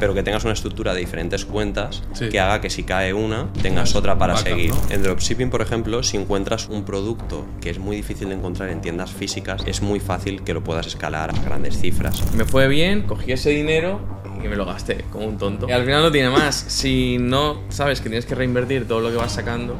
pero que tengas una estructura de diferentes cuentas Sí. que haga que si cae una, tengas otra para backup, seguir. ¿no? En dropshipping, por ejemplo, si encuentras un producto que es muy difícil de encontrar en tiendas físicas, es muy fácil que lo puedas escalar a grandes cifras. Me fue bien, cogí ese dinero y me lo gasté como un tonto. Y al final no tiene más. Si no sabes que tienes que reinvertir todo lo que vas sacando,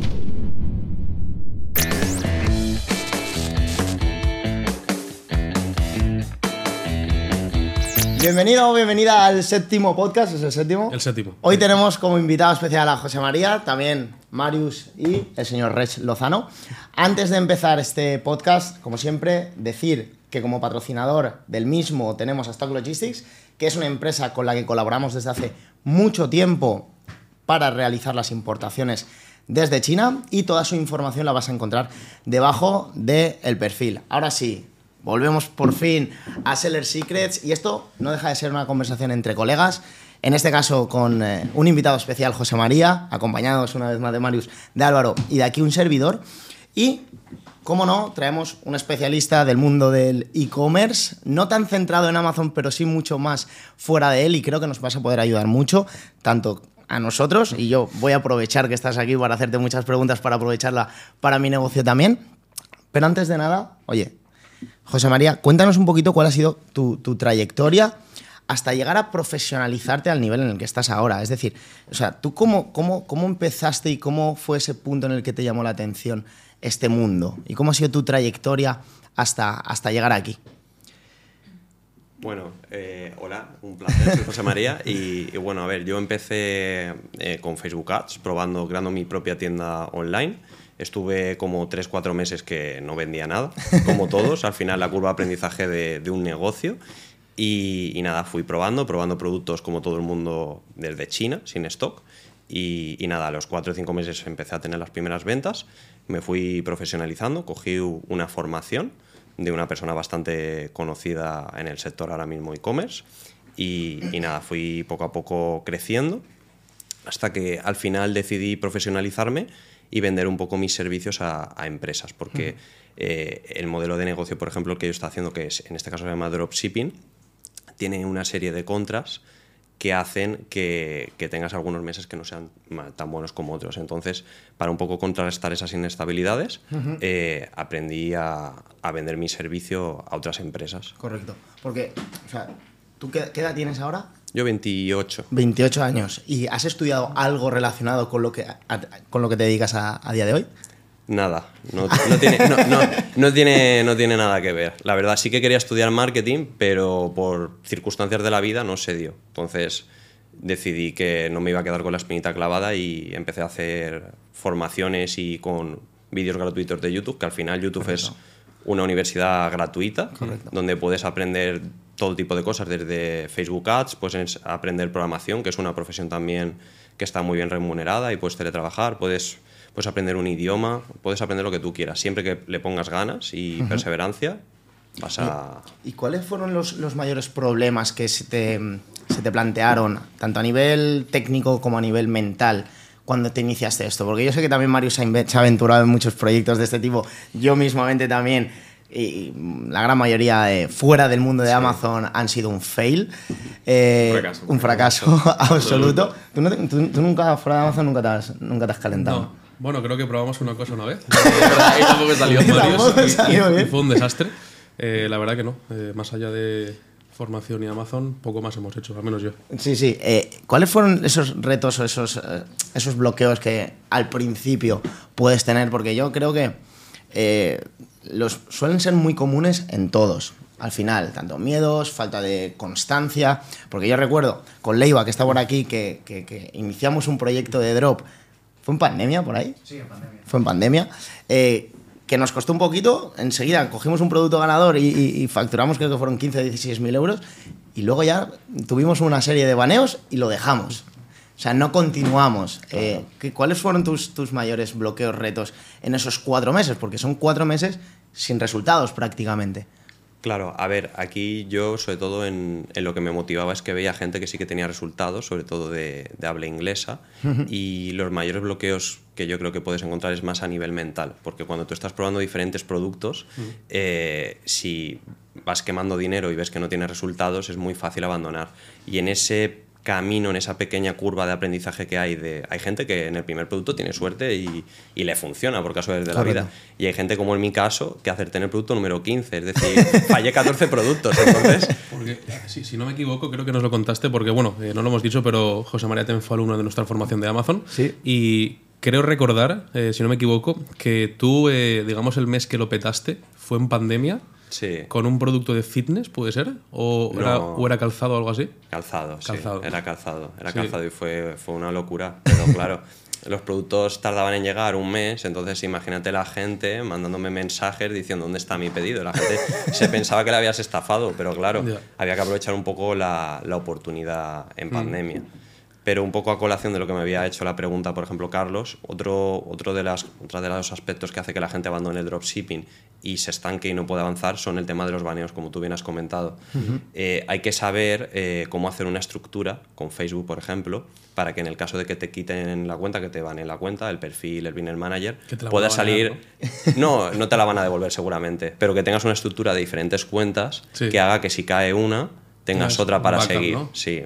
Bienvenido o bienvenida al séptimo podcast, es el séptimo. El séptimo. Hoy tenemos como invitado especial a José María, también Marius y el señor Rech Lozano. Antes de empezar este podcast, como siempre, decir que como patrocinador del mismo tenemos a Stock Logistics, que es una empresa con la que colaboramos desde hace mucho tiempo para realizar las importaciones desde China y toda su información la vas a encontrar debajo del perfil. Ahora sí, volvemos por fin a Seller Secrets y esto no deja de ser una conversación entre colegas. En este caso con eh, un invitado especial, José María, acompañados una vez más de Marius, de Álvaro y de aquí un servidor. Y, como no, traemos un especialista del mundo del e-commerce, no tan centrado en Amazon, pero sí mucho más fuera de él y creo que nos vas a poder ayudar mucho, tanto a nosotros, y yo voy a aprovechar que estás aquí para hacerte muchas preguntas para aprovecharla para mi negocio también. Pero antes de nada, oye, José María, cuéntanos un poquito cuál ha sido tu, trayectoria hasta llegar a profesionalizarte al nivel en el que estás ahora. Es decir, o sea, ¿tú cómo, cómo, cómo empezaste y cómo fue ese punto en el que te llamó la atención este mundo? ¿Y cómo ha sido tu trayectoria hasta, hasta llegar aquí? Bueno, eh, hola, un placer, soy José María. Y, y bueno, a ver, yo empecé eh, con Facebook Ads, probando, creando mi propia tienda online. Estuve como 3-4 meses que no vendía nada, como todos. Al final, la curva de aprendizaje de, de un negocio. Y, y nada, fui probando, probando productos como todo el mundo desde China, sin stock. Y, y nada, a los 4 o 5 meses empecé a tener las primeras ventas. Me fui profesionalizando, cogí una formación de una persona bastante conocida en el sector ahora mismo e-commerce y, y nada, fui poco a poco creciendo hasta que al final decidí profesionalizarme y vender un poco mis servicios a, a empresas, porque eh, el modelo de negocio, por ejemplo, el que yo estoy haciendo, que es, en este caso se llama dropshipping, tiene una serie de contras que hacen que, que tengas algunos meses que no sean tan buenos como otros. Entonces, para un poco contrarrestar esas inestabilidades, eh, aprendí a, a vender mi servicio a otras empresas. Correcto. Porque, o sea, ¿tú qué, qué edad tienes ahora? Yo 28. 28 años. ¿Y has estudiado algo relacionado con lo que, a- con lo que te dedicas a, a día de hoy? Nada, no, no tiene, no, no- no tiene, no tiene nada que ver. La verdad, sí que quería estudiar marketing, pero por circunstancias de la vida no se dio. Entonces decidí que no me iba a quedar con la espinita clavada y empecé a hacer formaciones y con vídeos gratuitos de YouTube, que al final YouTube es una universidad gratuita, donde puedes aprender todo tipo de cosas, desde Facebook Ads, puedes aprender programación, que es una profesión también que está muy bien remunerada y puedes teletrabajar, puedes, puedes aprender un idioma, puedes aprender lo que tú quieras, siempre que le pongas ganas y perseverancia, vas a... ¿Y cuáles fueron los, los mayores problemas que se te, se te plantearon, tanto a nivel técnico como a nivel mental, cuando te iniciaste esto? Porque yo sé que también Mario se ha aventurado en muchos proyectos de este tipo, yo mismamente también, y la gran mayoría eh, fuera del mundo de Amazon han sido un fail. Eh, Un fracaso. Un fracaso absoluto. ¿Tú, no te- tú- tú nunca, fuera de Amazon, nunca te has, nunca te has calentado. No. Bueno, creo que probamos una cosa una vez. ahí tampoco salió. Varios, y- y- y fue un desastre. Eh, la verdad que no. Eh, más allá de formación y Amazon, poco más hemos hecho, al menos yo. Sí, sí. Eh, ¿Cuáles fueron esos retos o esos, eh, esos bloqueos que al principio puedes tener? Porque yo creo que eh, los suelen ser muy comunes en todos. Al final, tanto miedos, falta de constancia. Porque yo recuerdo con Leiva, que está por aquí, que, que- que iniciamos un proyecto de drop. ¿Fue en pandemia por ahí? Sí, en pandemia. Fue en pandemia. eh, que nos costó un poquito, enseguida cogimos un producto ganador y, y- y facturamos, creo que fueron 15 o 16 mil euros, y luego ya tuvimos una serie de baneos y lo dejamos. O sea, no continuamos. Eh, ¿qué- ¿Cuáles fueron tus, tus mayores bloqueos, retos en esos cuatro meses? Porque son cuatro meses sin resultados prácticamente. Claro, a ver, aquí yo sobre todo en, en lo que me motivaba es que veía gente que sí que tenía resultados, sobre todo de, de habla inglesa, y los mayores bloqueos que yo creo que puedes encontrar es más a nivel mental, porque cuando tú estás probando diferentes productos, eh, si vas quemando dinero y ves que no tienes resultados, es muy fácil abandonar. Y en ese camino, en esa pequeña curva de aprendizaje que hay. De, hay gente que en el primer producto tiene suerte y, y le funciona por caso de la Correcto. vida. Y hay gente como en mi caso que acerté en el producto número 15, es decir, fallé 14 productos. Entonces, Porque, si, si no me equivoco, creo que nos lo contaste, porque bueno, eh, no lo hemos dicho, pero José María también fue alumno de nuestra formación de Amazon. Sí. Y creo recordar, eh, si no me equivoco, que tú, eh, digamos, el mes que lo petaste fue en pandemia, sí, con un producto de fitness, ¿puede ser? ¿O, era, No. o era calzado o algo así? calzado, sí, era calzado, era Sí. calzado y fue, fue una locura. Pero claro, los productos tardaban en llegar un mes, entonces imagínate la gente mandándome mensajes diciendo dónde está mi pedido. La gente se pensaba que le habías estafado, pero claro, había que aprovechar un poco la, la oportunidad Mm. en pandemia. Pero un poco a colación de lo que me había hecho la pregunta, por ejemplo, Carlos, otro, otro de, las, otra de los aspectos que hace que la gente abandone el dropshipping y se estanque y no pueda avanzar son el tema de los baneos, como tú bien has comentado. Eh, hay que saber eh, cómo hacer una estructura con Facebook, por ejemplo, para que en el caso de que te quiten la cuenta, que te baneen la cuenta, el perfil, el Binner Manager, pueda salir... ¿no? no, te la van a devolver seguramente, pero que tengas una estructura de diferentes cuentas Sí. que haga que si cae una, tengas Tengas otra para backup, seguir. ¿no? Sí.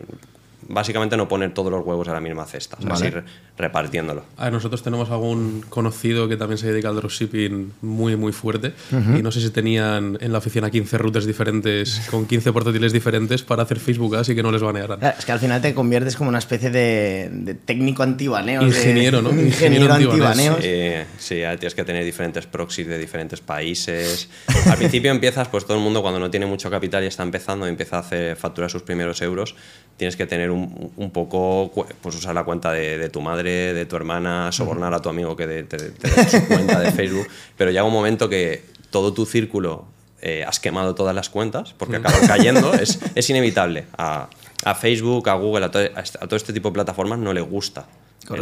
Básicamente no poner todos los huevos en la misma cesta, o sea, Vale. así re- repartiéndolo. A ver, nosotros tenemos algún conocido que también se dedica al dropshipping muy, muy fuerte. Y no sé si tenían en la oficina 15 routers diferentes, con 15 portátiles diferentes para hacer Facebook Ads y que no les banearan. Claro, Es que al final te conviertes como una especie de, de técnico antibaneos. de- Ingeniero, ¿no? un Ingeniero ingeniero antibaneos. antibaneos. Sí, sí, ahora tienes que tener diferentes proxies de diferentes países. Al principio empiezas, pues todo el mundo cuando no tiene mucho capital y está empezando y empieza a hacer facturar sus primeros euros, tienes que tener un, un poco, pues usar la cuenta de, de tu madre, de tu hermana, sobornar a tu amigo que de- te, te dé su cuenta de Facebook, pero llega un momento que todo tu círculo eh, has quemado todas las cuentas porque acaban cayendo, es, es inevitable. A, a Facebook, a Google, a, to- a a todo este tipo de plataformas no les gusta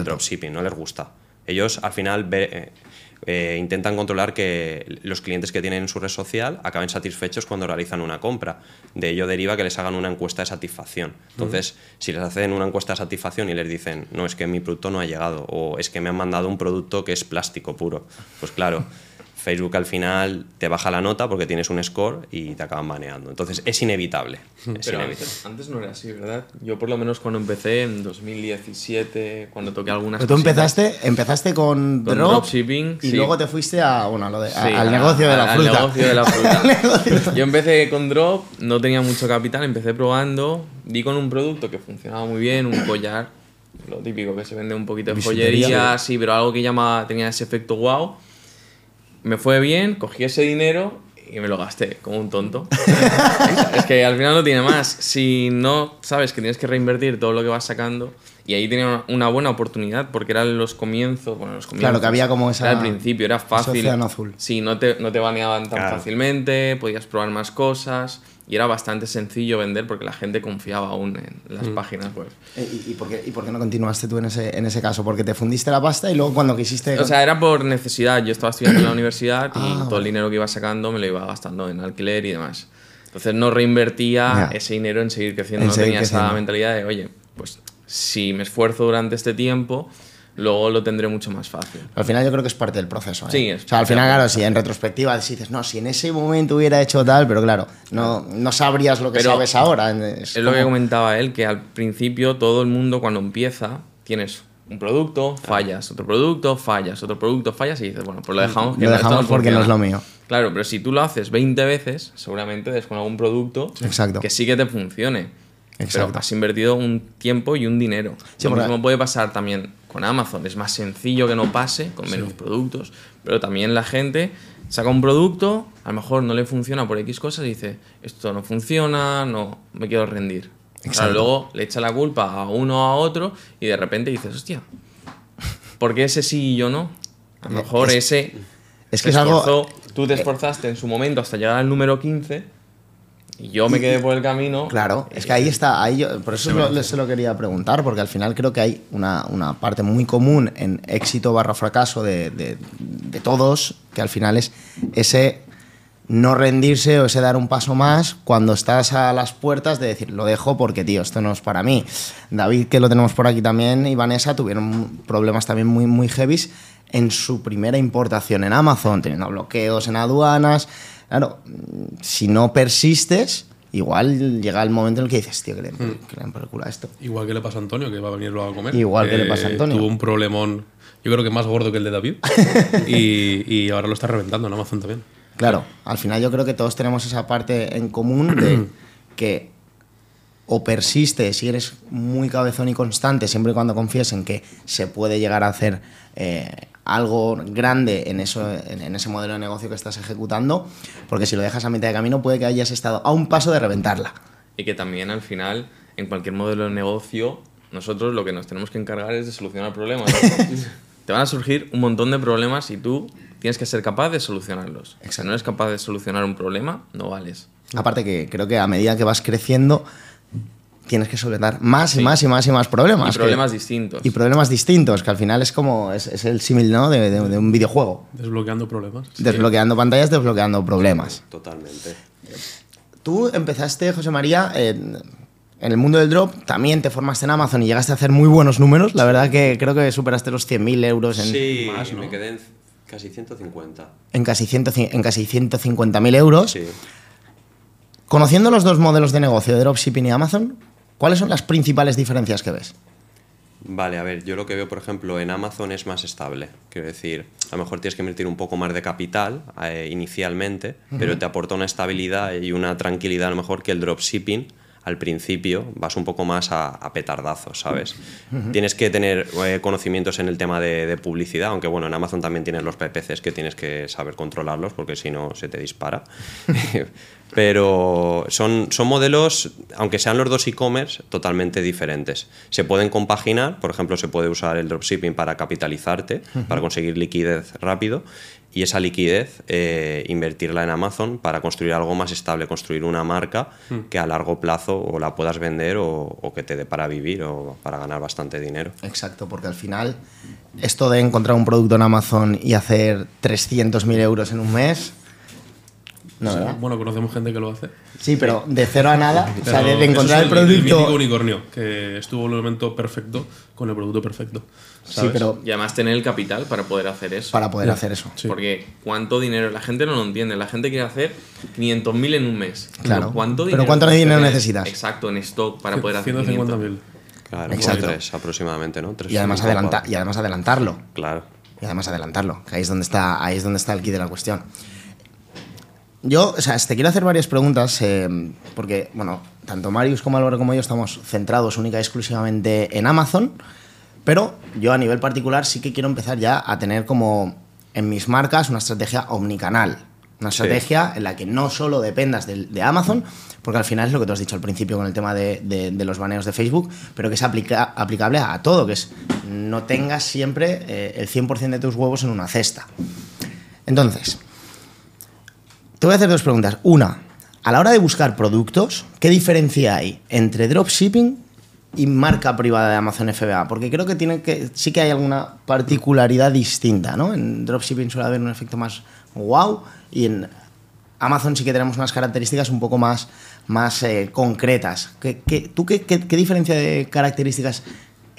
el dropshipping, no les gusta. Ellos al final ve- eh, eh, intentan controlar que los clientes que tienen en su red social acaben satisfechos cuando realizan una compra. De ello deriva que les hagan una encuesta de satisfacción. Entonces, si les hacen una encuesta de satisfacción y les dicen, no, es que mi producto no ha llegado, o es que me han mandado un producto que es plástico puro, pues claro. Facebook al final te baja la nota porque tienes un score y te acaban baneando. Entonces es inevitable. Es Pero inevitable. antes, antes no era así, ¿verdad? Yo por lo menos cuando empecé en 2017, cuando toqué algunas Pero tú cositas- empezaste, empezaste con, Con drop dropshipping, y sí. luego te fuiste a, bueno, a lo de- a- Sí, al negocio de la al fruta. negocio de la fruta. Al. Yo empecé con Drop, no tenía mucho capital, empecé probando, di con un producto que funcionaba muy bien, un collar, lo típico que se vende un poquito de joyería, sí, pero algo que llama, tenía ese efecto wow. Me fue bien, cogí ese dinero y me lo gasté como un tonto. es que al final no tiene más. Si no sabes que tienes que reinvertir todo lo que vas sacando, y ahí tenía una- buena oportunidad porque eran los comienzos, bueno, los comienzos. Claro, que había como esa- Era al principio, era ese fácil. océano azul. Sí, no te, no te baneaban tan Claro. fácilmente, podías probar más cosas y era bastante sencillo vender porque la gente confiaba aún en las Mm. páginas web. Eh, ¿Y, y por qué, ¿Y por qué no continuaste tú en ese, en ese caso? Porque te fundiste la pasta y luego cuando quisiste... O sea, era por necesidad. Yo estaba estudiando en la universidad y Ah, todo el dinero que iba sacando me lo iba gastando en alquiler y demás. Entonces no reinvertía Ya. ese dinero en seguir creciendo. En no seguir tenía esa creciendo. mentalidad de, oye, pues si me esfuerzo durante este tiempo, luego lo tendré mucho más fácil. Al final yo creo que es parte del proceso. ¿eh? Sí, es O sea, al final, claro, si en retrospectiva dices, no, si en ese momento hubiera hecho tal, pero claro, no, no sabrías lo que Pero sabes ahora. Es, Es lo que comentaba él, que al principio todo el mundo cuando empieza tienes un producto, fallas, otro producto, fallas, otro producto, fallas y dices, bueno, pues lo dejamos. que Lo dejamos porque no es lo mío. Claro, pero si tú lo haces 20 veces, seguramente des con algún producto Exacto. que sí que te funcione. Exacto. Pero has invertido un tiempo y un dinero. Sí, lo mismo puede pasar también con Amazon. Es más sencillo que no pase, con menos productos. Pero también la gente saca un producto, a lo mejor no le funciona por X cosas y dice, esto no funciona, no, me quiero rendir. Exacto. luego le echa la culpa a uno o a otro y de repente dices, hostia, ¿por qué ese sí y yo no? A lo mejor ese es que es algo- esforzó, tú te esforzaste en su momento hasta llegar al número 15 y yo me quedé por el camino. Claro, es que ahí está, ahí yo- por eso lo- se lo quería preguntar, porque al final creo que hay una, una parte muy común en éxito barra fracaso de, de- de todos, que al final es ese no rendirse o ese dar un paso más cuando estás a las puertas de decir, lo dejo porque, tío, esto no es para mí. David, que lo tenemos por aquí también, y Vanessa tuvieron problemas también muy, muy heavies en su primera importación en Amazon, teniendo bloqueos en aduanas. Claro, si no persistes, igual llega el momento en el que dices, tío, que le, que le por el culo a esto. Igual que le pasa a Antonio, que va a venir luego a comer. Igual que le pasa a Antonio. Tuvo un problemón, yo creo que más gordo que el de David. y, y ahora lo está reventando en Amazon también. Claro, al final yo creo que todos tenemos esa parte en común de que o persistes si eres muy cabezón y constante, siempre y cuando confíes en que se puede llegar a hacer eh, algo grande en, eso, en, ese modelo de negocio que estás ejecutando, porque si lo dejas a mitad de camino puede que hayas estado a un paso de reventarla. Y que también al final, en cualquier modelo de negocio, nosotros lo que nos tenemos que encargar es de solucionar problemas. Te van a surgir un montón de problemas y tú tienes que ser capaz de solucionarlos. Si no eres capaz de solucionar un problema, no vales. Aparte que creo que a medida que vas creciendo tienes que solventar más y más y más y más problemas. Y problemas que- distintos. Y problemas distintos, que al final es como, es, es el símil, ¿no? De, de- de un videojuego. Desbloqueando problemas. Desbloqueando pantallas, desbloqueando problemas. Totalmente. Tú empezaste, José María, en, en el mundo del drop, también te formaste en Amazon y llegaste a hacer muy buenos números. La verdad que creo que superaste los 100.000 euros en, Sí, Más, ¿no? me quedé en casi 150. en casi, 100 en casi 150.000 euros. Sí. Conociendo los dos modelos de negocio de dropshipping y Amazon, ¿cuáles son las principales diferencias que ves? Vale, a ver, yo lo que veo, por ejemplo, en Amazon es más estable. Quiero decir, a lo mejor tienes que invertir un poco más de capital eh, inicialmente, pero te aporta una estabilidad y una tranquilidad a lo mejor que el dropshipping. Al principio vas un poco más a, a petardazos, ¿sabes? Tienes que tener eh, conocimientos en el tema de, de publicidad, aunque bueno, en Amazon también tienes los PPCs que tienes que saber controlarlos porque si no se te dispara. Pero son, son modelos, aunque sean los dos e-commerce, totalmente diferentes. Se pueden compaginar, por ejemplo, se puede usar el dropshipping para capitalizarte, para conseguir liquidez rápido, y esa liquidez eh, invertirla en Amazon para construir algo más estable, construir una marca que a largo plazo o la puedas vender o, o que te dé para vivir o para ganar bastante dinero. Exacto, porque al final esto de encontrar un producto en Amazon y hacer 300.000 euros en un mes... No, bueno, conocemos gente que lo hace. Sí, pero de cero a nada, o sea, de, encontrar el mítico producto... unicornio, que estuvo en el momento perfecto con el producto perfecto. Sí, pero Y además tener el capital para poder hacer eso. para poder hacer eso. Sí. Porque cuánto dinero, la gente no lo entiende, la gente quiere hacer 500.000 en un mes. Claro. Pero ¿Cuánto Pero dinero, necesitas? Exacto, en stock para poder hacer 500. 150.000. Claro, Exacto. como tres aproximadamente, ¿no? Tres Y además, adelanta, y además adelantarlo. Claro. Y además adelantarlo, que ahí es donde está, ahí es donde está el kit de la cuestión. Yo, o sea, te quiero hacer varias preguntas, eh, porque, bueno, tanto Marius como Álvaro como yo estamos centrados única y exclusivamente en Amazon, pero yo a nivel particular sí que quiero empezar ya a tener como en mis marcas una estrategia omnicanal. Una Sí. estrategia en la que no solo dependas de, de Amazon, porque al final es lo que tú has dicho al principio con el tema de, de- de los baneos de Facebook, pero que es aplica- aplicable a todo, que es no tengas siempre eh, el 100% de tus huevos en una cesta. Entonces, te voy a hacer dos preguntas. Una, a la hora de buscar productos, ¿qué diferencia hay entre dropshipping y marca privada de Amazon FBA? Porque creo que, tiene que sí que hay alguna particularidad distinta, ¿no? En dropshipping suele haber un efecto más wow y en Amazon sí que tenemos unas características un poco más, más eh, concretas. ¿Qué, qué- tú qué, qué- qué diferencia de características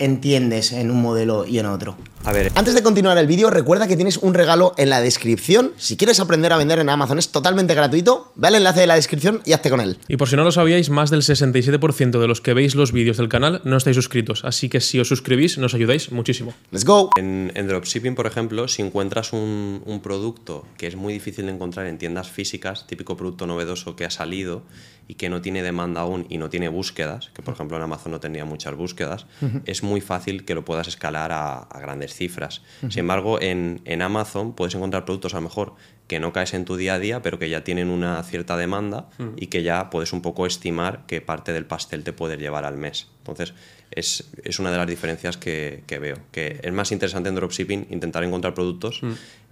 entiendes en un modelo y en otro? A ver, Antes de continuar el vídeo, recuerda que tienes un regalo en la descripción. Si quieres aprender a vender en Amazon es totalmente gratuito. Ve al enlace de la descripción y hazte con él. Y por si no lo sabíais, más del 67% de los que veis los vídeos del canal no estáis suscritos, así que si os suscribís nos ayudáis muchísimo. Let's go. En, en dropshipping, por ejemplo, si encuentras un, un producto que es muy difícil de encontrar en tiendas físicas, típico producto novedoso que ha salido y que no tiene demanda aún y no tiene búsquedas, que por ejemplo en Amazon no tenía muchas búsquedas, es muy fácil que lo puedas escalar a, a grandes cifras. Sin embargo, en, en Amazon puedes encontrar productos a lo mejor que no caes en tu día a día, pero que ya tienen una cierta demanda y que ya puedes un poco estimar qué parte del pastel te puedes llevar al mes. Entonces, es, es una de las diferencias que, que veo. Que es más interesante en dropshipping intentar encontrar productos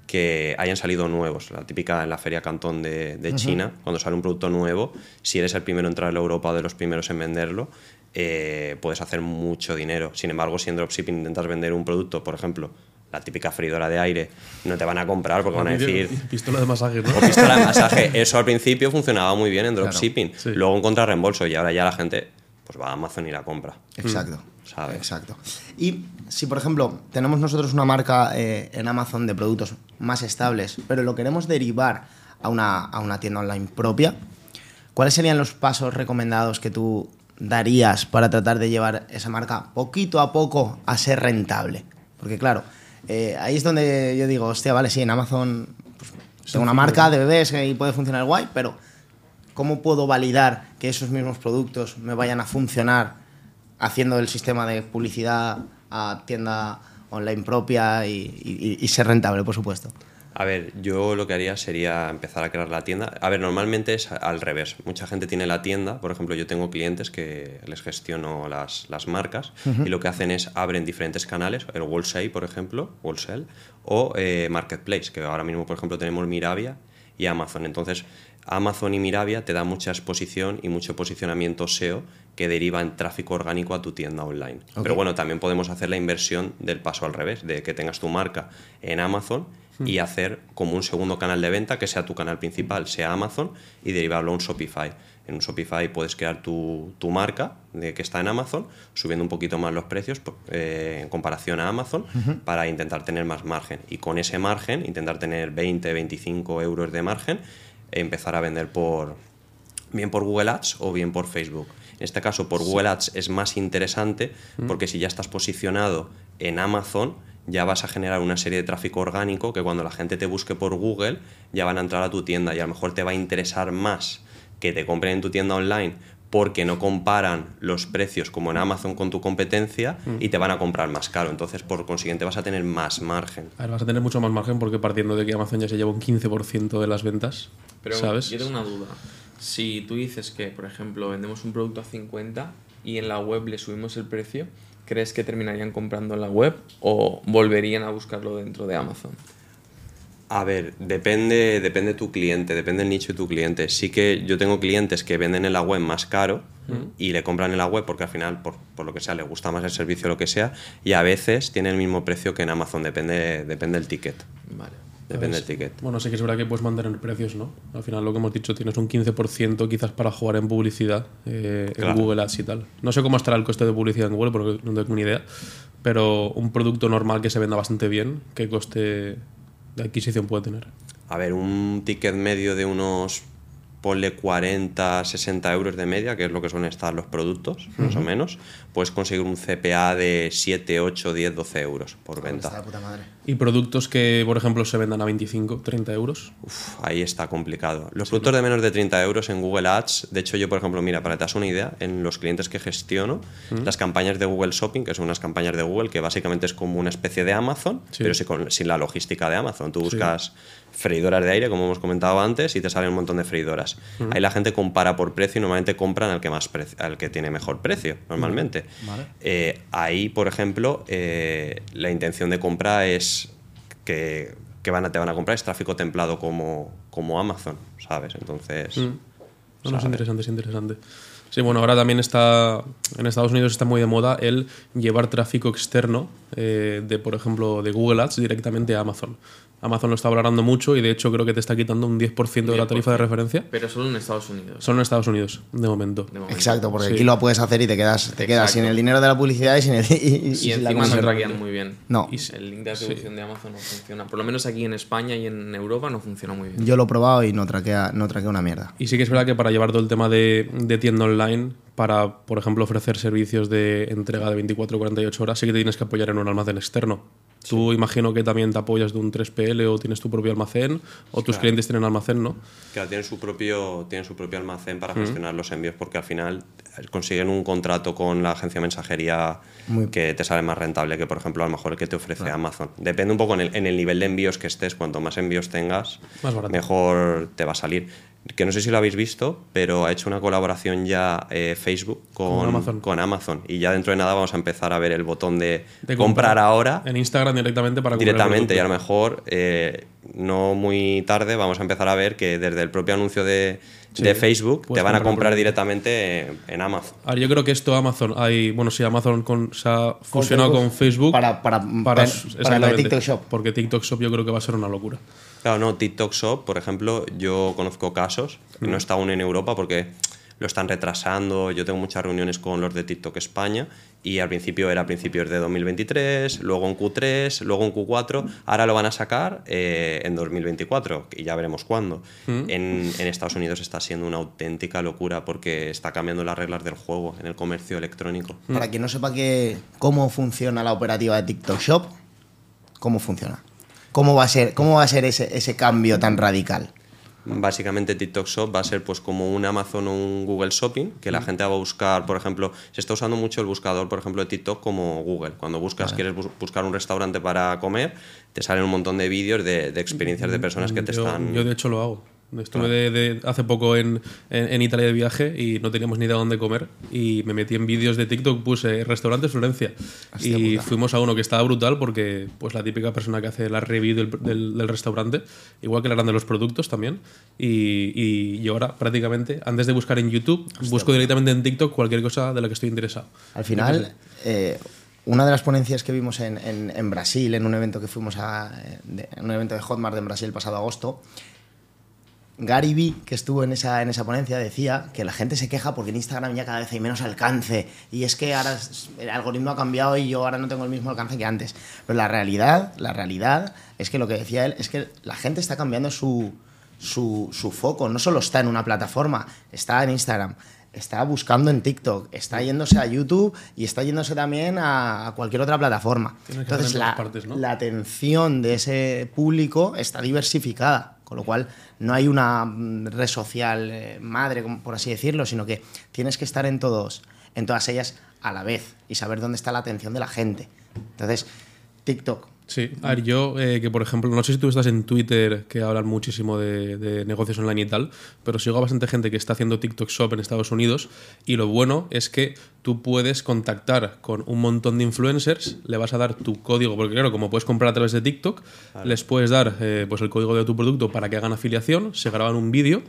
que hayan salido nuevos. La típica en la feria Cantón de, de China, cuando sale un producto nuevo, si eres el primero en entrar a la Europa o de los primeros en venderlo, eh, puedes hacer mucho dinero. Sin embargo, si en dropshipping intentas vender un producto, por ejemplo, la típica freidora de aire, no te van a comprar porque van a decir, Pistola de masaje, ¿no? o pistola de masaje. Eso al principio funcionaba muy bien en dropshipping. sí. Luego encontra reembolso y ahora ya la gente pues va a Amazon y la compra. Exacto. ¿Sabes? Exacto. Y si, por ejemplo, tenemos nosotros una marca eh, en Amazon de productos más estables, pero lo queremos derivar a una, a una tienda online propia, ¿cuáles serían los pasos recomendados que tú darías para tratar de llevar esa marca poquito a poco a ser rentable? Porque claro, eh, ahí es donde yo digo, hostia, vale, sí, en Amazon pues, tengo una marca de bebés y puede funcionar guay, pero ¿cómo puedo validar que esos mismos productos me vayan a funcionar haciendo el sistema de publicidad a tienda online propia y, y- y ser rentable, por supuesto? A ver, yo lo que haría sería empezar a crear la tienda. A ver, normalmente es al revés. Mucha gente tiene la tienda, por ejemplo, yo tengo clientes que les gestiono las, las marcas y lo que hacen es abren diferentes canales, el Wholesale, por ejemplo, Wholesale, o eh, Marketplace, que ahora mismo, por ejemplo, tenemos Miravia y Amazon. Entonces, Amazon y Miravia te dan mucha exposición y mucho posicionamiento SEO que deriva en tráfico orgánico a tu tienda online. Pero bueno, también podemos hacer la inversión del paso al revés, de que tengas tu marca en Amazon y hacer como un segundo canal de venta que sea tu canal principal, sea Amazon, y derivarlo a un Shopify. En un Shopify puedes crear tu, tu marca de que está en Amazon, subiendo un poquito más los precios eh, en comparación a Amazon para intentar tener más margen. Y con ese margen, intentar tener 20, 25 euros de margen, empezar a vender por, bien por Google Ads o bien por Facebook. En este caso, por Google Ads es más interesante porque si ya estás posicionado en Amazon, ya vas a generar una serie de tráfico orgánico que cuando la gente te busque por Google, ya van a entrar a tu tienda y a lo mejor te va a interesar más que te compren en tu tienda online porque no comparan los precios como en Amazon con tu competencia y te van a comprar más caro. Entonces, por consiguiente, vas a tener más margen. A ver, vas a tener mucho más margen porque partiendo de que Amazon ya se lleva un 15% de las ventas, Pero ¿sabes? yo tengo una duda. Si tú dices que, por ejemplo, vendemos un producto a 50 y en la web le subimos el precio, ¿crees que terminarían comprando en la web o volverían a buscarlo dentro de Amazon? A ver, depende, depende tu cliente, depende el nicho de tu cliente. Sí que yo tengo clientes que venden en la web más caro y le compran en la web porque al final, por, por lo que sea, le gusta más el servicio o lo que sea, y a veces tiene el mismo precio que en Amazon, depende, depende del ticket. Vale. Depende del ticket. Bueno, sí que es verdad que puedes mantener precios, ¿no? Al final lo que hemos dicho, tienes un 15% quizás para jugar en publicidad, eh, Claro. en Google Ads y tal. No sé cómo estará el coste de publicidad en Google porque no tengo ni idea, pero un producto normal que se venda bastante bien, ¿qué coste de adquisición puede tener? A ver, un ticket medio de unos, ponle 40, 60 euros de media, que es lo que suelen estar los productos, más o menos, puedes conseguir un CPA de 7, 8, 10, 12 euros por venta. Está de puta madre. Y productos que, por ejemplo, se vendan a 25, 30 euros. Uf, ahí está complicado. Los productos de menos de 30 euros en Google Ads, de hecho yo, por ejemplo, mira, para que te das una idea, en los clientes que gestiono, las campañas de Google Shopping, que son unas campañas de Google que básicamente es como una especie de Amazon, Sí. pero sin la logística de Amazon. Tú buscas freidoras de aire, como hemos comentado antes, y te salen un montón de freidoras. Ahí la gente compara por precio y normalmente compran al que, más al que tiene mejor precio, normalmente. Eh, ahí, por ejemplo, eh, la intención de compra es que, que van a, te van a comprar es tráfico templado como, como Amazon, ¿sabes? Entonces, No, no, es interesante, es interesante. Sí, bueno, ahora también está, en Estados Unidos está muy de moda el llevar tráfico externo eh, de, por ejemplo, de Google Ads directamente a Amazon. Amazon lo está valorando mucho y de hecho creo que te está quitando un 10% de la tarifa de referencia. Pero solo en Estados Unidos. Solo en Estados Unidos, de momento. de momento. Exacto, porque Sí. aquí lo puedes hacer y te quedas, te quedas sin el dinero de la publicidad y sin el. Y, y- Y encima no traquean muy bien. No, Y El link de atribución de Amazon no funciona. Por lo menos aquí en España y en Europa no funciona muy bien. yo lo he probado y no traquea, no traquea una mierda. Y sí que es verdad que para llevar todo el tema de, de tienda online, para, por ejemplo, ofrecer servicios de entrega de 24 o 48 horas, sí que te tienes que apoyar en un almacén externo. Tú imagino que también te apoyas de un 3PL o tienes tu propio almacén, o tus Claro. clientes tienen almacén, ¿no? claro, tienen su propio, tienen su propio almacén para gestionar los envíos porque al final consiguen un contrato con la agencia de mensajería que te sale más rentable que, por ejemplo, a lo mejor el que te ofrece Amazon. Depende un poco en el, en el nivel de envíos que estés, cuanto más envíos tengas, Más mejor te va a salir. Que no sé si lo habéis visto, pero ha hecho una colaboración ya eh, Facebook con, Con Amazon. con Amazon. Y ya dentro de nada vamos a empezar a ver el botón de, De comprar ahora En Instagram directamente para comprar directamente y a lo mejor eh, no muy tarde vamos a empezar a ver que desde el propio anuncio de, Sí, de Facebook te van a comprar directamente en, en Amazon. A ver, yo creo que esto Amazon, hay, bueno, sí, Amazon con- se ha fusionado Facebook con Facebook para- para- para- para lo de TikTok Shop. Porque TikTok Shop yo creo que va a ser una locura. Claro, no, TikTok Shop, por ejemplo, yo conozco casos, no está aún en Europa porque lo están retrasando. Yo tengo muchas reuniones con los de TikTok España y al principio era a principios de 2023, luego en Q3, luego en Q4, ahora lo van a sacar eh, en 2024 y ya veremos cuándo. Mm. En, en Estados Unidos está siendo una auténtica locura porque está cambiando las reglas del juego en el comercio electrónico. Para quien no sepa que, cómo funciona la operativa de TikTok Shop, ¿cómo funciona? ¿Cómo va a ser, cómo va a ser ese, ese cambio tan radical? Básicamente TikTok Shop va a ser pues como un Amazon o un Google Shopping, que la gente va a buscar, por ejemplo, se está usando mucho el buscador, por ejemplo, de TikTok como Google. Cuando buscas, quieres bus- buscar un restaurante para comer, te salen un montón de vídeos de, de experiencias de personas que te yo, están... yo de hecho lo hago. Estuve de, de- hace poco en, en, en Italia de viaje y no teníamos ni idea dónde comer y me metí en vídeos de TikTok, puse restaurante Florencia. Y fuimos a uno que estaba brutal porque pues la típica persona que hace la review del, del- del restaurante, igual que la harán de los productos también. Y, y yo ahora prácticamente antes de buscar en YouTube busco directamente en TikTok cualquier cosa de la que estoy interesado. Al final, eh, una de las ponencias que vimos en, en- en Brasil, en un evento que fuimos a. eh, de- en un evento de Hotmart en Brasil el pasado agosto, Gary Vee, que estuvo en esa, en esa ponencia, decía que la gente se queja porque en Instagram ya cada vez hay menos alcance. Y es que ahora el algoritmo ha cambiado y yo ahora no tengo el mismo alcance que antes. Pero la realidad, la realidad es que lo que decía él es que la gente está cambiando su, su, su foco. No solo está en una plataforma, está en Instagram, está buscando en TikTok, está yéndose a YouTube y está yéndose también a, cualquier otra plataforma. Entonces la, todas partes, ¿no? la atención de ese público está diversificada, con lo cual no hay una mm, red social eh, madre, por así decirlo, sino que tienes que estar en todos, en todas ellas a la vez y saber dónde está la atención de la gente. Entonces, TikTok. Sí, a ver, yo eh, que por ejemplo, no sé si tú estás en Twitter, que hablan muchísimo de, de negocios online y tal, pero sigo a bastante gente que está haciendo TikTok Shop en Estados Unidos y lo bueno es que tú puedes contactar con un montón de influencers, le vas a dar tu código, porque claro, como puedes comprar a través de TikTok, les puedes dar eh, pues el código de tu producto para que hagan afiliación, se graban un vídeo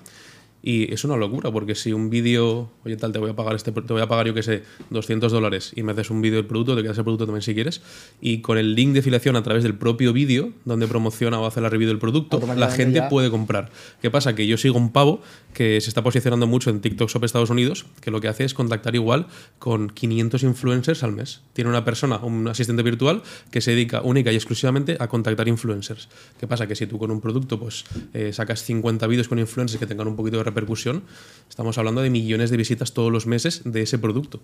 y es una locura, porque si un vídeo, oye tal, te voy a pagar este, te voy a pagar yo que sé, 200 dólares y me haces un vídeo del producto, te quedas el producto también si quieres, y con el link de afiliación a través del propio vídeo, donde promociona o hace la review del producto, la gente ya- puede comprar. ¿Qué pasa? Que yo sigo un pavo que se está posicionando mucho en TikTok Shop Estados Unidos, que lo que hace es contactar igual con 500 influencers al mes. Tiene una persona, un asistente virtual, que se dedica única y exclusivamente a contactar influencers. ¿Qué pasa? Que si tú con un producto pues eh, sacas 50 vídeos con influencers que tengan un poquito de repercusión, estamos hablando de millones de visitas todos los meses de ese producto.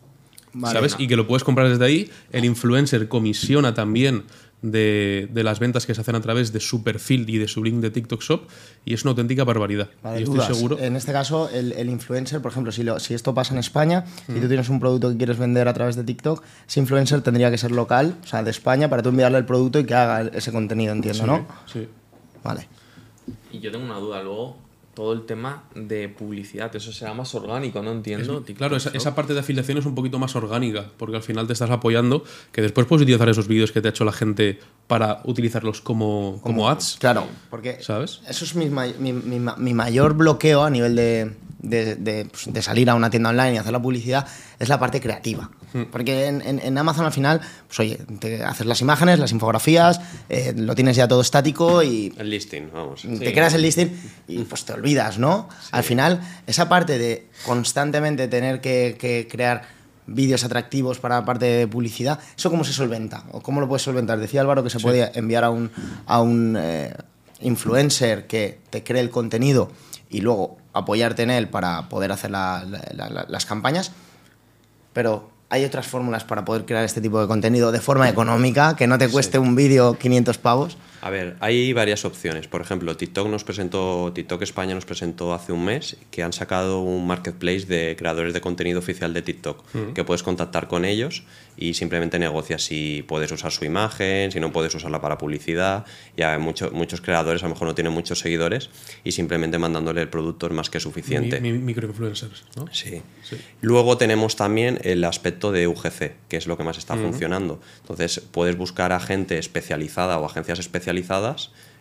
Vale. ¿Sabes? Y que lo puedes comprar desde ahí. El influencer comisiona también de, de las ventas que se hacen a través de su perfil y de su link de TikTok Shop. Y es una auténtica barbaridad. Vale, y estoy dudas. seguro. En este caso, el, el influencer, por ejemplo, si, lo- si esto pasa en España y tú tienes un producto que quieres vender a través de TikTok, ese influencer tendría que ser local, o sea, de España, para tú enviarle el producto y que haga ese contenido, entiendo, ¿no? Sí. Vale. Y yo tengo una duda luego. Todo el tema de publicidad, eso será más orgánico, no entiendo. TikTok Claro, esa, esa parte de afiliación es un poquito más orgánica, porque al final te estás apoyando, que después puedes utilizar esos vídeos que te ha hecho la gente para utilizarlos como, como ads. Claro, porque ¿Sabes? eso es mi, mi- mi ma- mi mayor bloqueo a nivel de, de- de, pues, de salir a una tienda online y hacer la publicidad, es la parte creativa. Porque en, en- en Amazon al final, pues oye, te haces las imágenes, las infografías, eh, lo tienes ya todo estático y El listing, vamos. te creas el listing y pues te olvidas, ¿no? Al final, esa parte de constantemente tener que, que crear vídeos atractivos para la parte de publicidad, ¿eso cómo se solventa? ¿O cómo lo puedes solventar? Decía Álvaro que se puede enviar a un, a un eh, influencer que te cree el contenido y luego apoyarte en él para poder hacer la- la- la- las campañas, pero hay otras fórmulas para poder crear este tipo de contenido de forma económica, que no te cueste un vídeo 500 pavos. A ver, hay varias opciones. Por ejemplo, TikTok nos presentó, TikTok España nos presentó hace un mes que han sacado un marketplace de creadores de contenido oficial de TikTok, que puedes contactar con ellos y simplemente negocias si puedes usar su imagen, si no puedes usarla para publicidad. Ya muchos muchos creadores a lo mejor no tienen muchos seguidores y simplemente mandándole el producto es más que suficiente. Mi- mi- microinfluencers, ¿no? Sí. Sí. Luego tenemos también el aspecto de UGC, que es lo que más está funcionando. Entonces, puedes buscar a gente especializada o agencias especializadas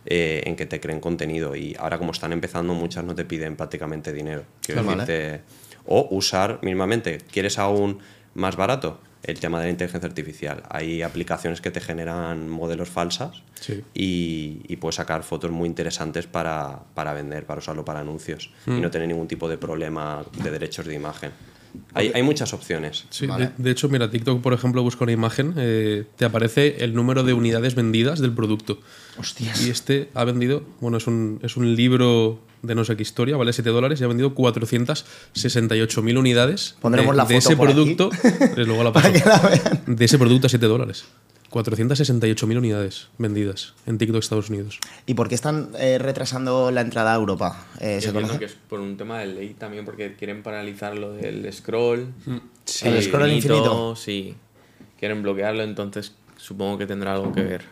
eh, en que te creen contenido. Y ahora, como están empezando, muchas no te piden prácticamente dinero. Quiero decirte, O usar mínimamente, quieres a un más barato? El tema de la inteligencia artificial. Hay aplicaciones que te generan modelos falsas Sí. y, y puedes sacar fotos muy interesantes para, para vender, para usarlo para anuncios y no tener ningún tipo de problema de derechos de imagen. Hay, hay muchas opciones. Sí, Vale. de, de hecho, mira, TikTok, por ejemplo, busca una imagen, eh, te aparece el número de unidades vendidas del producto. Hostias. Y este ha vendido, bueno, es un, es un libro de no sé qué historia, vale 7 dólares y ha vendido 468.000 unidades Pondremos de, la de foto ese por aquí. producto. eh, luego la Para paso. que la vean. De ese producto a 7 dólares. 468.000 unidades vendidas en TikTok Estados Unidos. ¿Y por qué están eh, retrasando la entrada a Europa? Eh, ¿se entiendo que es por un tema de ley también, porque quieren paralizar lo del scroll. Sí. El scroll infinito. Sí. Quieren bloquearlo, entonces supongo que tendrá algo que ver.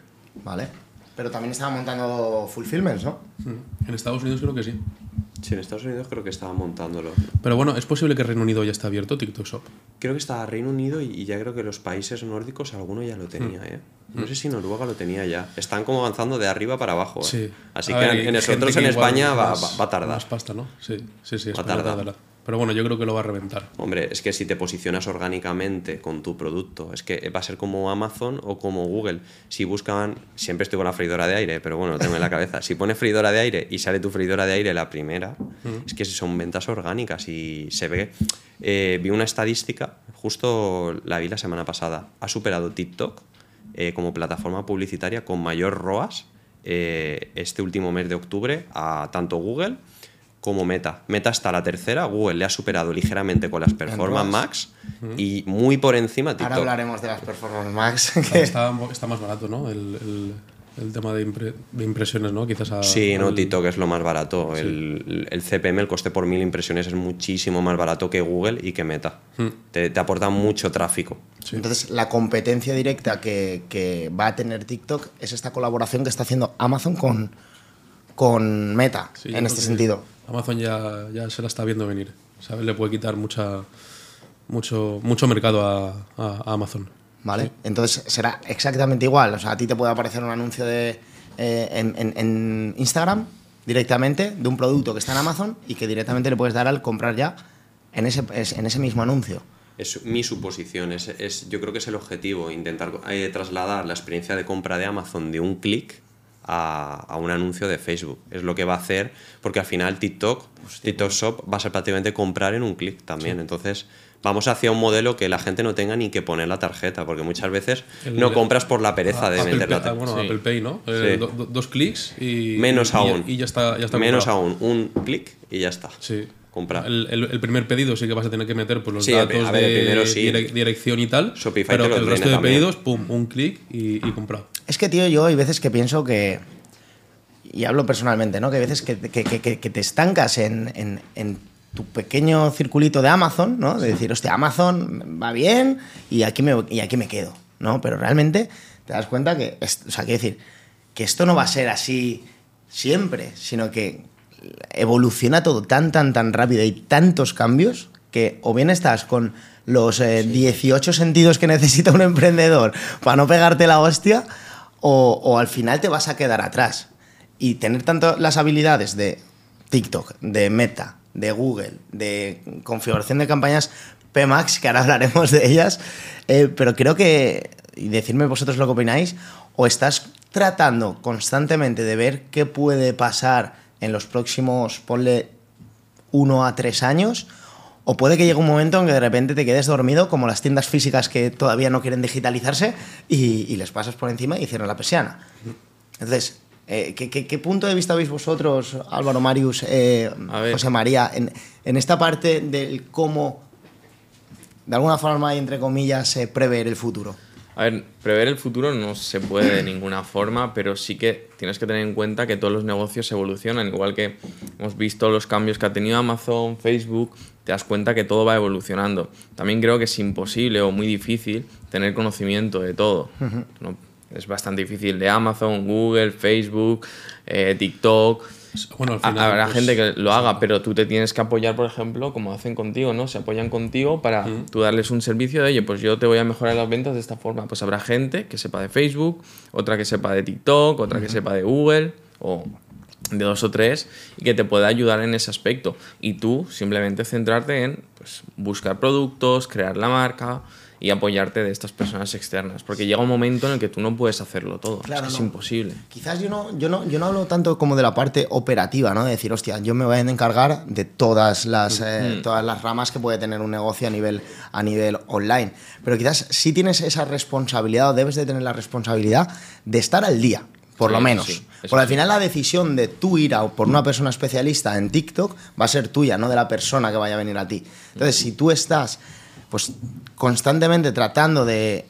Vale. Pero también estaban montando fulfillments, ¿no? En Estados Unidos creo que sí. Sí, en Estados Unidos creo que estaba montándolo. Pero bueno, es posible que Reino Unido ya está abierto TikTok Shop. Creo que estaba Reino Unido y, ya creo que los países nórdicos alguno ya lo tenía, ¿eh? No sé si Noruega lo tenía ya. Están como avanzando de arriba para abajo. ¿eh? Sí. Así A que ver, en, nosotros en España va, más- va- va a tardar. Más pasta, ¿no? Sí, sí, sí. Va a tardar. Pero bueno, yo creo que lo va a reventar. Hombre, es que si te posicionas orgánicamente con tu producto, es que va a ser como Amazon o como Google. Si buscan, siempre estoy con la freidora de aire, pero bueno, lo tengo en la cabeza. Si pones freidora de aire y sale tu freidora de aire la primera, es que son ventas orgánicas y se ve. eh, vi una estadística, justo la vi la semana pasada, ha superado TikTok eh, como plataforma publicitaria con mayor ROAS eh, este último mes de octubre a tanto Google como Meta. Meta está la tercera, Google le ha superado ligeramente con las Performance. Max y muy por encima Ahora TikTok. hablaremos de las Performance Max. que- Está, está más barato, ¿no? El, el- el tema de, impre- de impresiones, ¿no? Quizás a, Sí, no, al- TikTok es lo más barato. El, el CPM, el coste por mil impresiones, es muchísimo más barato que Google y que Meta. Te, te aporta mucho tráfico. Sí. Entonces, la competencia directa que, que va a tener TikTok es esta colaboración que está haciendo Amazon con, con Meta, Sí, en este que sentido. Amazon ya, ya se la está viendo venir. ¿sabes? Le puede quitar mucha, mucho, mucho mercado a, a- a Amazon. ¿Vale? Entonces será exactamente igual. O sea, a ti te puede aparecer un anuncio de, eh, en, en- en Instagram directamente de un producto que está en Amazon y que directamente le puedes dar al comprar ya en ese, es- en ese mismo anuncio. Es mi suposición, es, es- yo creo que es el objetivo, intentar eh, trasladar la experiencia de compra de Amazon de un clic a, a un anuncio de Facebook. Es lo que va a hacer, porque al final TikTok, TikTok Shop va a ser prácticamente comprar en un clic también. Entonces, vamos hacia un modelo que la gente no tenga ni que poner la tarjeta, porque muchas veces El- no compras por la pereza de meter la ah, tarjeta. bueno, Sí. Apple Pay, ¿no? Eh, Sí. do- do- dos clics y. Menos y- aún. Y ya está, ya está Menos comprado. aún, un clic y ya está. Sí. Comprar. El, el- el primer pedido sí que vas a tener que meter pues, los Sí, datos ver, de primero sí. dire- dirección y tal. Shopify pero te lo el resto de también. pedidos, pum, un clic y, y comprado. Es que, tío, yo hay veces que pienso que, y hablo personalmente, ¿no? Que hay veces que, que- que- te estancas en, en- en tu pequeño circulito de Amazon, ¿no? De decir, hostia, Amazon va bien y aquí me, y aquí me quedo, ¿no? Pero realmente te das cuenta que, o sea, quiero decir, que esto no va a ser así siempre, sino que evoluciona todo tan, tan, tan rápido y tantos cambios que o bien estás con los eh, 18 sentidos que necesita un emprendedor para no pegarte la hostia, o, al final te vas a quedar atrás. Y tener tanto las habilidades de TikTok, de Meta, de Google, de configuración de campañas PMAX, que ahora hablaremos de ellas, eh, pero creo que, y decirme vosotros lo que opináis, o estás tratando constantemente de ver qué puede pasar en los próximos, ponle, uno a tres años, o puede que llegue un momento en que de repente te quedes dormido, como las tiendas físicas que todavía no quieren digitalizarse, y, y les pasas por encima y cierran la persiana. Entonces, eh, ¿qué, qué, qué punto de vista veis vosotros, Álvaro Marius, eh. José María, en, en esta parte del cómo, de alguna forma y entre comillas, eh, prever el futuro? A ver, prever el futuro no se puede de ninguna forma, pero sí que tienes que tener en cuenta que todos los negocios evolucionan, igual que hemos visto los cambios que ha tenido Amazon, Facebook, te das cuenta que todo va evolucionando. También creo que es imposible o muy difícil tener conocimiento de todo. ¿no? Es bastante difícil de Amazon, Google, Facebook, eh, TikTok. Bueno, al final, Habrá pues, gente que lo haga, pero tú te tienes que apoyar, por ejemplo, como hacen contigo, ¿no? Se apoyan contigo para tú darles un servicio de, oye, pues yo te voy a mejorar las ventas de esta forma. Pues habrá gente que sepa de Facebook, otra que sepa de TikTok, otra que sepa de Google o de dos o tres y que te pueda ayudar en ese aspecto. Y tú simplemente centrarte en pues buscar productos, crear la marca y apoyarte de estas personas externas. Porque llega un momento en el que tú no puedes hacerlo todo. Claro, es, que no. es imposible. Quizás yo no, yo, no, yo no hablo tanto como de la parte operativa, ¿no? De decir, hostia, yo me voy a encargar de todas las, eh, todas las ramas que puede tener un negocio a nivel, a nivel online. Pero quizás sí tienes esa responsabilidad o debes de tener la responsabilidad de estar al día, por Sí, lo menos. sí, Porque al sí. final la decisión de tú ir a por una persona especialista en TikTok va a ser tuya, no de la persona que vaya a venir a ti. Entonces, si tú estás pues constantemente tratando de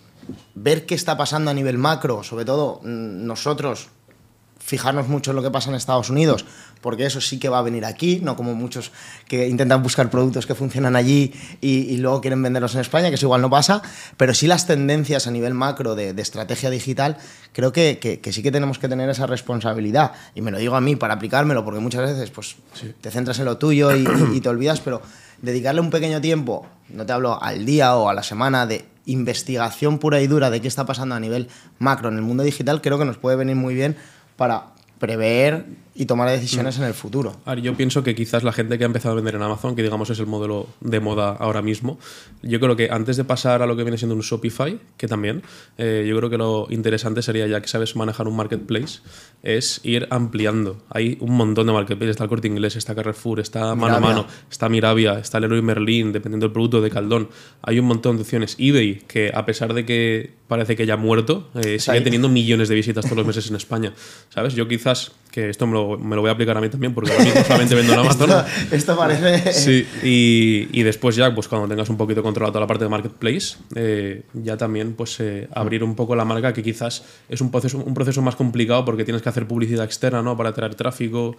ver qué está pasando a nivel macro, sobre todo mm, nosotros fijarnos mucho en lo que pasa en Estados Unidos, porque eso sí que va a venir aquí, no como muchos que intentan buscar productos que funcionan allí y, y luego quieren venderlos en España, que eso igual no pasa, pero sí las tendencias a nivel macro de, de estrategia digital, creo que, que- que sí que tenemos que tener esa responsabilidad. Y me lo digo a mí para aplicármelo, porque muchas veces pues, te centras en lo tuyo y, y te olvidas, pero dedicarle un pequeño tiempo, no te hablo al día o a la semana, de investigación pura y dura de qué está pasando a nivel macro en el mundo digital, creo que nos puede venir muy bien para prever y tomar decisiones en el futuro. A ver, yo pienso que quizás la gente que ha empezado a vender en Amazon, que digamos es el modelo de moda ahora mismo, yo creo que antes de pasar a lo que viene siendo un Shopify, que también, eh, yo creo que lo interesante sería, ya que sabes manejar un marketplace, es ir ampliando. Hay un montón de marketplaces, está el Corte Inglés, está Carrefour, está Mano a. Mano, está Mirabia, está Leroy Merlin, dependiendo del producto de Caldón. Hay un montón de opciones. eBay, que a pesar de que parece que ya ha muerto, eh, sigue ahí. teniendo millones de visitas todos los meses en España. ¿Sabes? Yo quizás, que esto me lo, me lo voy a aplicar a mí también, porque ahora mismo solamente vendo en Amazon. Esto, esto parece... Sí, y, y después ya, pues cuando tengas un poquito controlado toda la parte de marketplace, eh, ya también pues eh, abrir un poco la marca, que quizás es un proceso, un proceso más complicado porque tienes que hacer publicidad externa, ¿no? Para atraer tráfico,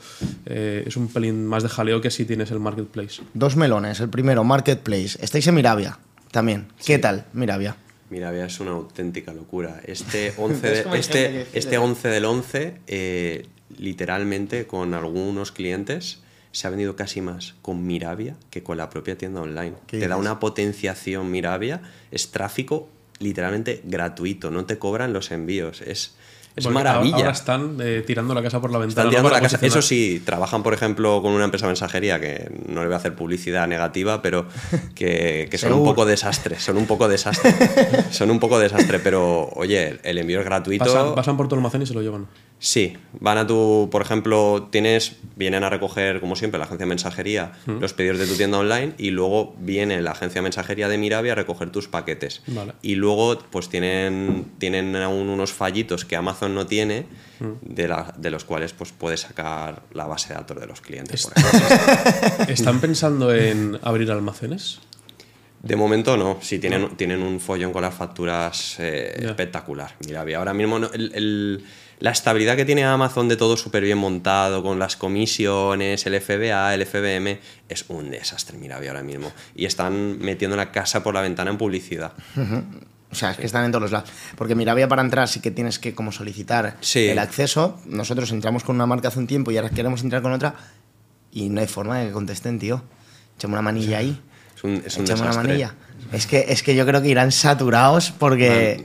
eh, es un pelín más de jaleo que si tienes el marketplace. Dos melones. El primero, Marketplace. Estáis en Mirabia también. ¿Qué tal, Mirabia? Mira, vea, es una auténtica locura. Este 11, Es de- como hay gente que este, este 11 del 11, eh, literalmente con algunos clientes, se ha vendido casi más con Mirabia que con la propia tienda online. ¿Qué Te da una potenciación Mirabia, es tráfico literalmente gratuito, no te cobran los envíos. Es, es Porque maravilla. Ahora están eh, tirando la casa por la ventana. Están ¿no? tirando Para la casa. posicionar. Eso sí, trabajan, por ejemplo, con una empresa de mensajería que no le voy a hacer publicidad negativa, pero que, que son un poco desastre. Son un poco desastre. son un poco desastre, pero oye, el envío es gratuito. Pasan, pasan por tu almacén y se lo llevan. Sí, van a tu, por ejemplo, tienes, vienen a recoger, como siempre, la agencia de mensajería, los pedidos de tu tienda online y luego viene la agencia de mensajería de Mirabia a recoger tus paquetes. Vale. Y luego, pues tienen, tienen aún unos fallitos que Amazon no tiene, de, la- de los cuales pues puedes sacar la base de datos de los clientes. por ejemplo. ¿Están pensando en abrir almacenes? De momento no, sí tienen, tienen un follón con las facturas eh, espectacular. Mirabia, ahora mismo no- el- el- la estabilidad que tiene Amazon de todo súper bien montado, con las comisiones, el FBA, el FBM, es un desastre Mirabia ahora mismo. Y están metiendo la casa por la ventana en publicidad. O sea, es que están en todos los lados. Porque Mirabia para entrar sí que tienes que como solicitar Sí. el acceso. Nosotros entramos con una marca hace un tiempo y ahora queremos entrar con otra y no hay forma de que contesten, tío. Échame una manilla ahí. Es un, es un una manilla. Es que, es que yo creo que irán saturados porque,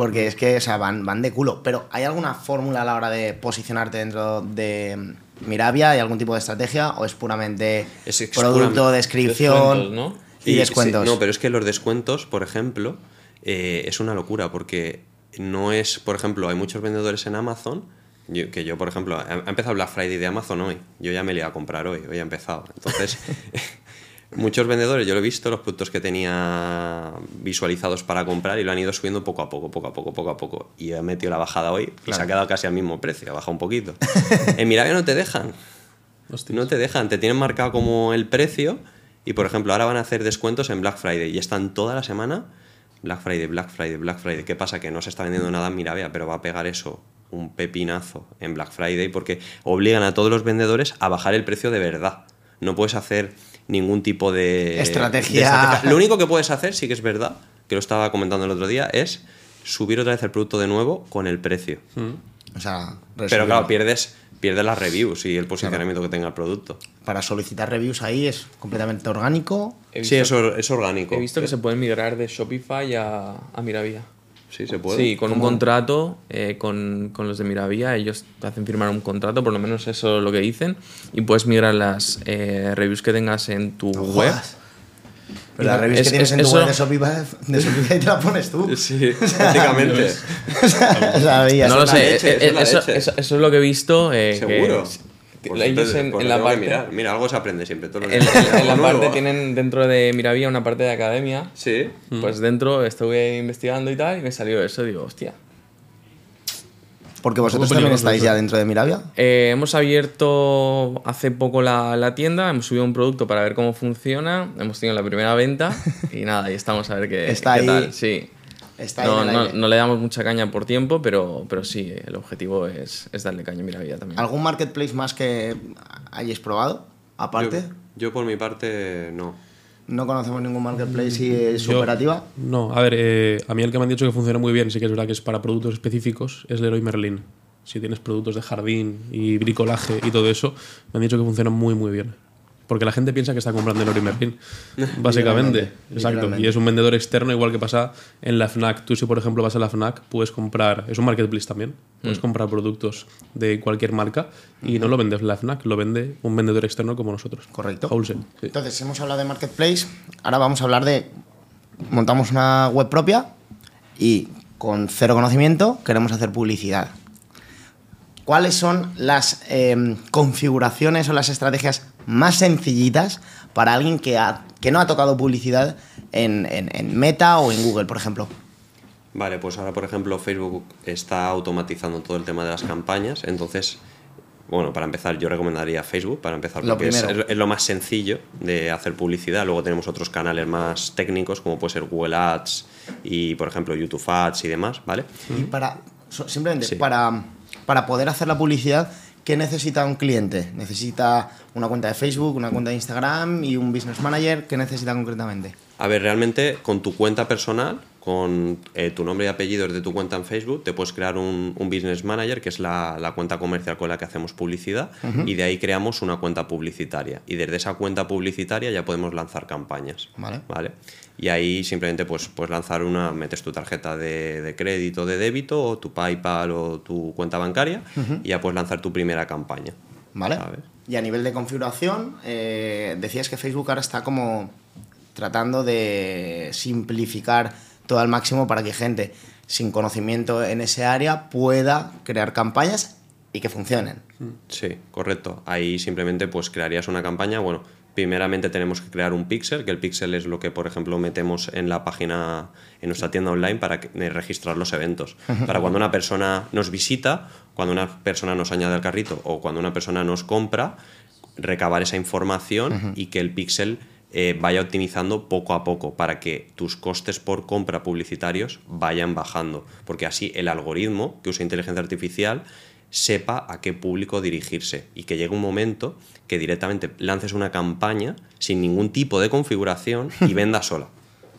porque es que o sea, van, van de culo. Pero ¿hay alguna fórmula a la hora de posicionarte dentro de Mirabia? ¿Hay algún tipo de estrategia? ¿O es puramente Es- producto, descripción ¿no? y, descuentos? sí, no, pero es que los descuentos, por ejemplo, eh, es una locura porque no es, por ejemplo, hay muchos vendedores en Amazon. yo- que yo, por ejemplo, ha empezado Black Friday de Amazon hoy. Yo ya me le iba a comprar hoy, hoy ha empezado. Entonces, muchos vendedores, yo lo he visto, los productos que tenía visualizados para comprar y lo han ido subiendo poco a poco, poco a poco, poco a poco. Y he metido la bajada hoy y se ha quedado casi al mismo precio, ha bajado un poquito. en Mirabia no te dejan. Hostias. No te dejan, te tienen marcado como el precio y por ejemplo ahora van a hacer descuentos en Black Friday y están toda la semana Black Friday, Black Friday, Black Friday. ¿Qué pasa? Que no se está vendiendo nada en Mirabia, pero va a pegar eso un pepinazo en Black Friday porque obligan a todos los vendedores a bajar el precio de verdad. No puedes hacer ningún tipo de Estrategia. de Lo único que puedes hacer, sí que es verdad, que lo estaba comentando el otro día, es subir otra vez el producto de nuevo con el precio. O sea, Pero claro, pierdes, pierdes las reviews y el posicionamiento que tenga el producto. para solicitar reviews ahí es completamente orgánico. Sí, es, or- es orgánico. He visto que se pueden migrar de Shopify a, a Mirabia. Sí, se puede. Sí, con un contrato eh, con, con los de Miravía, ellos te hacen firmar un contrato, por lo menos eso es lo que dicen, y puedes migrar las eh, reviews que tengas en tu No web jodas. Pero la reviews Es- que tienes es- en tu eso- web de Shopify, de Shopify te la pones tú. Sí, prácticamente. o sea, veías- No lo sé, leche, eh, eso es la eso, leche. eso- eso es lo que he visto. eh, Seguro. Pues ellos siempre- en, pues la parte, mirar. Mira, algo se aprende siempre. Todos los en, la parte nuevo. tienen dentro de Miravía una parte de academia. Sí. Pues dentro estuve investigando y tal y me salió eso. Digo, hostia. Porque vosotros también estáis eso. ya dentro de Miravia. Eh, hemos abierto hace poco la, la tienda, hemos subido un producto para ver cómo funciona, hemos tenido la primera venta y nada, y estamos a ver qué, Está qué ahí. tal. Sí. Está No, no, no le damos mucha caña por tiempo, pero, pero sí, el objetivo es, es darle caña a Miravía también. ¿Algún marketplace más que hayáis probado? Aparte, Yo, yo por mi parte, no. no conocemos ningún marketplace y es Yo- operativa. No, a ver, eh, a mí el que me han dicho que funciona muy bien, sí que es verdad que es para productos específicos, es Leroy Merlin. Si tienes productos de jardín y bricolaje y todo eso, me han dicho que funciona muy, muy bien. Porque la gente piensa que está comprando en Leroy Merlin, básicamente. Exacto. Y es un vendedor externo, igual que pasa en la FNAC. Tú, si por ejemplo vas a la FNAC, puedes comprar, es un marketplace también, puedes Mm. comprar productos de cualquier marca y no lo vendes la FNAC, lo vende un vendedor externo como nosotros. Correcto. Wholesale. sí. Entonces, hemos hablado de marketplace, ahora vamos a hablar de montamos una web propia y con cero conocimiento queremos hacer publicidad. ¿Cuáles son las eh, configuraciones o las estrategias más sencillitas para alguien que, ha- que no ha tocado publicidad en, en- en Meta o en Google, por ejemplo? Vale, pues ahora, por ejemplo, Facebook está automatizando todo el tema de las campañas. Entonces, bueno, para empezar, yo recomendaría Facebook, para empezar, Lo porque es, primero. es lo más sencillo de hacer publicidad. Luego tenemos otros canales más técnicos, como puede ser Google Ads y, por ejemplo, YouTube Ads y demás, ¿vale? Y para, simplemente, Sí. para, para poder hacer la publicidad, ¿qué necesita un cliente? ¿Necesita una cuenta de Facebook, una cuenta de Instagram y un business manager? ¿Qué necesita concretamente? A ver, realmente con tu cuenta personal, con eh, tu nombre y apellidos de tu cuenta en Facebook, te puedes crear un, un Business Manager, que es la, la cuenta comercial con la que hacemos publicidad, y de ahí creamos una cuenta publicitaria. Y desde esa cuenta publicitaria ya podemos lanzar campañas. Vale. ¿vale? Y ahí simplemente pues, puedes lanzar una, metes tu tarjeta de, de crédito, de débito, o tu PayPal o tu cuenta bancaria, y ya puedes lanzar tu primera campaña. ¿Vale? ¿sabes? Y a nivel de configuración, eh, decías que Facebook ahora está como tratando de simplificar todo al máximo para que gente sin conocimiento en ese área pueda crear campañas y que funcionen. Sí, correcto. Ahí simplemente pues crearías una campaña. Bueno, primeramente tenemos que crear un pixel, que el pixel es lo que, por ejemplo, metemos en la página, en nuestra tienda online para eh, registrar los eventos. Para cuando una persona nos visita, cuando una persona nos añade al carrito o cuando una persona nos compra, recabar esa información y que el pixel eh, vaya optimizando poco a poco para que tus costes por compra publicitarios vayan bajando. Porque así el algoritmo que usa inteligencia artificial sepa a qué público dirigirse y que llegue un momento que directamente lances una campaña sin ningún tipo de configuración y venda sola.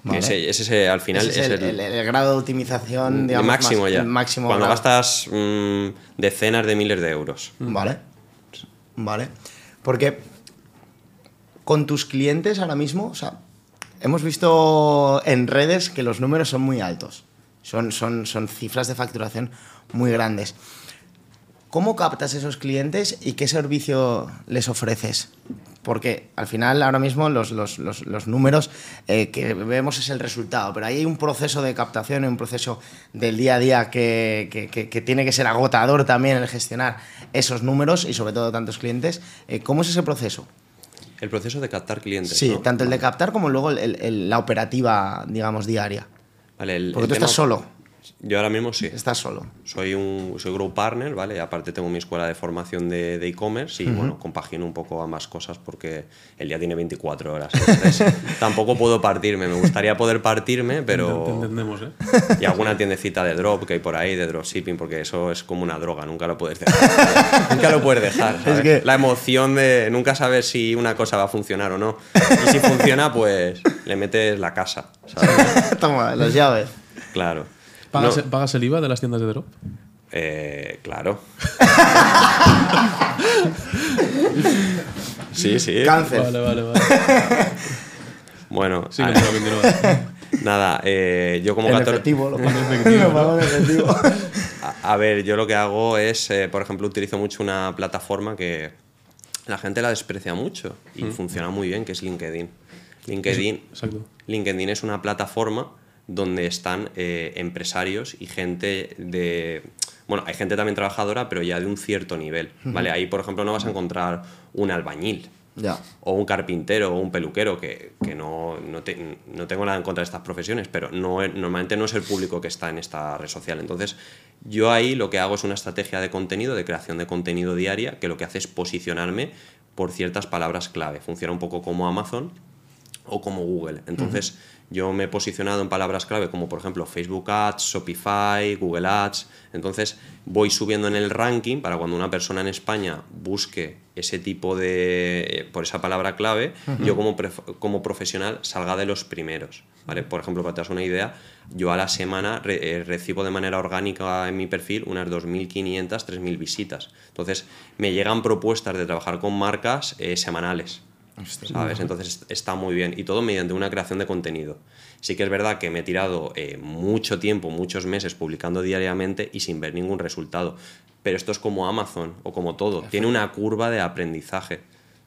Vale. Ese, al final Ese es el, el- el grado de optimización, digamos, máximo más- ya. máximo Cuando grado. gastas mm, decenas de miles de euros. Vale. Vale. Porque con tus clientes ahora mismo, o sea, hemos visto en redes que los números son muy altos. Son, son, son cifras de facturación muy grandes. ¿Cómo captas esos clientes y qué servicio les ofreces? Porque al final ahora mismo los, los- los- los números eh, que vemos es el resultado, pero ahí hay un proceso de captación un proceso del día a día que, que- que- que tiene que ser agotador también el gestionar esos números y sobre todo tantos clientes. Eh, ¿Cómo es ese proceso? El proceso de captar clientes. Sí, ¿no? tanto el de captar como luego el- el- el- la operativa, digamos, diaria. Vale, el- Porque tú estás solo, Yo ahora mismo sí. estás solo. Soy un soy grow partner, ¿vale? Y aparte tengo mi escuela de formación de e-commerce y bueno, compagino un poco ambas cosas porque el día tiene 24 horas. Entonces, tampoco puedo partirme. Me gustaría poder partirme, Te pero. entendemos, ¿eh? Y alguna tiendecita de drop que hay por ahí, de dropshipping, porque eso es como una droga, nunca lo puedes dejar. nunca lo puedes dejar. La emoción de nunca saber si una cosa va a funcionar o no. Y si funciona, pues le metes la casa, ¿sabes? Toma, las llaves. Claro. ¿Pagas, No, pagas el IVA de las tiendas de drop? eh, claro. sí, sí. Cáncer. Vale, vale, vale. Bueno, Sí, a- continúa, continúa. nada, eh, yo como En 14 efectivo, lo efectivo, efectivo. A, a ver, yo lo que hago es, eh, por ejemplo, utilizo mucho una plataforma que la gente la desprecia mucho y funciona muy bien, que es LinkedIn. LinkedIn, Exacto. LinkedIn es una plataforma donde están eh, empresarios y gente de... Bueno, hay gente también trabajadora, pero ya de un cierto nivel, ¿vale? Ahí, por ejemplo, no vas a encontrar un albañil, Ya. o un carpintero o un peluquero, que, que no, no, te- no tengo nada en contra de estas profesiones, pero no, normalmente no es el público que está en esta red social. Entonces, yo ahí lo que hago es una estrategia de contenido, de creación de contenido diaria, que lo que hace es posicionarme por ciertas palabras clave. Funciona un poco como Amazon o como Google. Entonces, yo me he posicionado en palabras clave como por ejemplo Facebook Ads, Shopify, Google Ads. Entonces, voy subiendo en el ranking para cuando una persona en España busque ese tipo de por esa palabra clave, yo como como profesional salga de los primeros, ¿vale? Por ejemplo, para que te hagas una idea, yo a la semana re- eh, recibo de manera orgánica en mi perfil unas 2.500, 3.000 visitas. Entonces, me llegan propuestas de trabajar con marcas eh, semanales. ¿Sabes? Entonces está muy bien y todo mediante una creación de contenido. Sí que es verdad que me he tirado eh, mucho tiempo, muchos meses publicando diariamente y sin ver ningún resultado. Pero esto es como Amazon o como todo, tiene una curva de aprendizaje.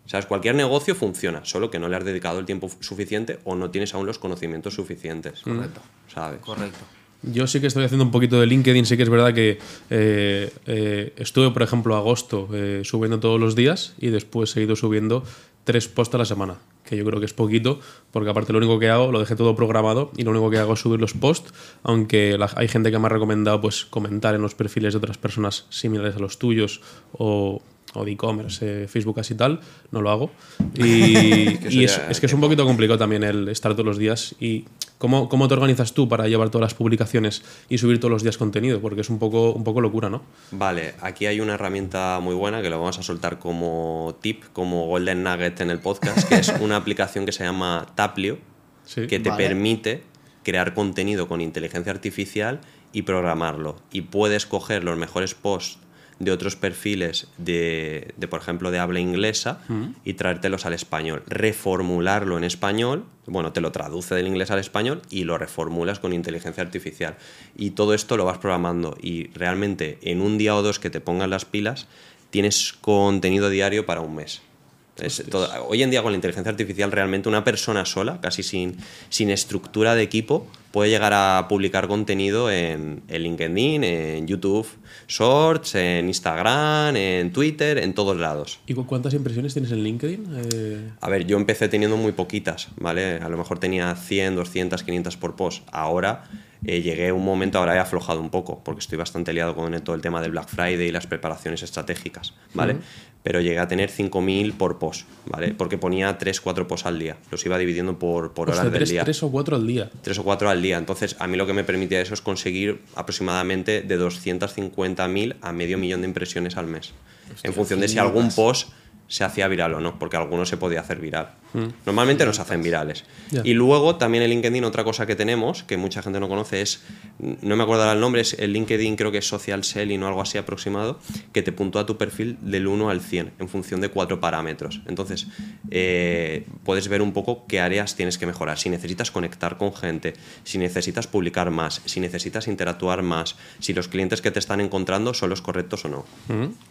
¿Sabes? Cualquier negocio funciona, solo que no le has dedicado el tiempo suficiente o no tienes aún los conocimientos suficientes. Correcto. ¿Sabes? Correcto. Yo sí que estoy haciendo un poquito de LinkedIn, sí que es verdad que eh, eh, estuve, por ejemplo, agosto eh, subiendo todos los días y después he ido subiendo tres posts a la semana, que yo creo que es poquito, porque aparte lo único que hago, lo dejé todo programado y lo único que hago es subir los posts, aunque la- hay gente que me ha recomendado pues comentar en los perfiles de otras personas similares a los tuyos o, o de e-commerce, eh, Facebook así tal, no lo hago. Y, Que y es, que es un poquito complicado también el estar todos los días y ¿Cómo, ¿Cómo te organizas tú para llevar todas las publicaciones y subir todos los días contenido? Porque es un poco, un poco locura, ¿no? Vale, aquí hay una herramienta muy buena que lo vamos a soltar como tip, como Golden Nugget en el podcast, que es una aplicación que se llama Taplio, Sí. que te Vale. permite crear contenido con inteligencia artificial y programarlo. Y puedes coger los mejores posts de otros perfiles de, de, por ejemplo, de habla inglesa y traértelos al español. Reformularlo en español, bueno, te lo traduce del inglés al español y lo reformulas con inteligencia artificial. Y todo esto lo vas programando y realmente en un día o dos que te pongas las pilas, tienes contenido diario para un mes. Es todo- hoy en día con la inteligencia artificial realmente una persona sola, casi sin, sin estructura de equipo, puede llegar a publicar contenido en, en LinkedIn, en YouTube Shorts, en Instagram, en Twitter, en todos lados. ¿Y cu- cuántas impresiones tienes en LinkedIn? Eh, A ver, yo empecé teniendo muy poquitas, ¿vale? A lo mejor tenía 100, 200, 500 por post. Ahora eh, llegué a un momento, ahora he aflojado un poco, porque estoy bastante liado con todo el tema del Black Friday y las preparaciones estratégicas, ¿vale? Pero llegué a tener 5.000 por post, ¿vale? Porque ponía 3, 4 posts al día. Los iba dividiendo por, por horas del día. tres o cuatro al día. tres o cuatro al día. Entonces, a mí lo que me permitía eso es conseguir aproximadamente de 250.000 a medio millón de impresiones al mes. en función de si algún post se hacía viral o no, porque alguno se podía hacer viral. Normalmente no se hacen virales. Y luego también en LinkedIn otra cosa que tenemos, que mucha gente no conoce, es, no me acuerdo ahora el nombre, es el LinkedIn creo que es Social Selling o algo así aproximado, que te puntúa tu perfil del 1 al 100 en función de cuatro parámetros. Entonces, eh, puedes ver un poco qué áreas tienes que mejorar. Si necesitas conectar con gente, si necesitas publicar más, si necesitas interactuar más, si los clientes que te están encontrando son los correctos o no.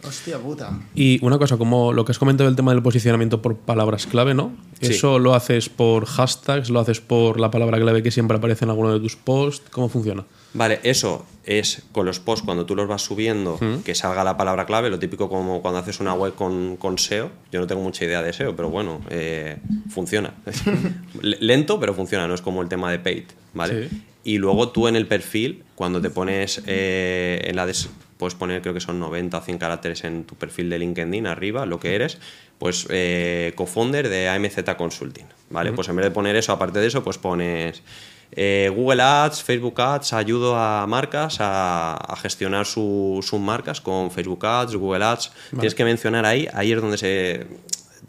Hostia puta. Y una cosa, como lo que has comentado del tema del posicionamiento por palabras clave, ¿no? Sí. ¿Eso lo haces por hashtags? ¿Lo haces por la palabra clave que siempre aparece en alguno de tus posts? ¿Cómo funciona? Vale, eso es con los posts cuando tú los vas subiendo, que salga la palabra clave, lo típico como cuando haces una web con, con SEO. Yo no tengo mucha idea de SEO, pero bueno, eh, funciona. Lento, pero funciona, no es como el tema de paid, ¿vale? Sí. Y luego tú en el perfil, cuando te pones eh, en la puedes poner creo que son 90 o 100 caracteres en tu perfil de LinkedIn arriba, lo que eres, pues eh, co-founder de AMZ Consulting, ¿vale? Pues en vez de poner eso, aparte de eso, pues pones eh, Google Ads, Facebook Ads, ayudo a marcas a, a gestionar su- sus marcas con Facebook Ads, Google Ads. Tienes que mencionar ahí, ahí es donde se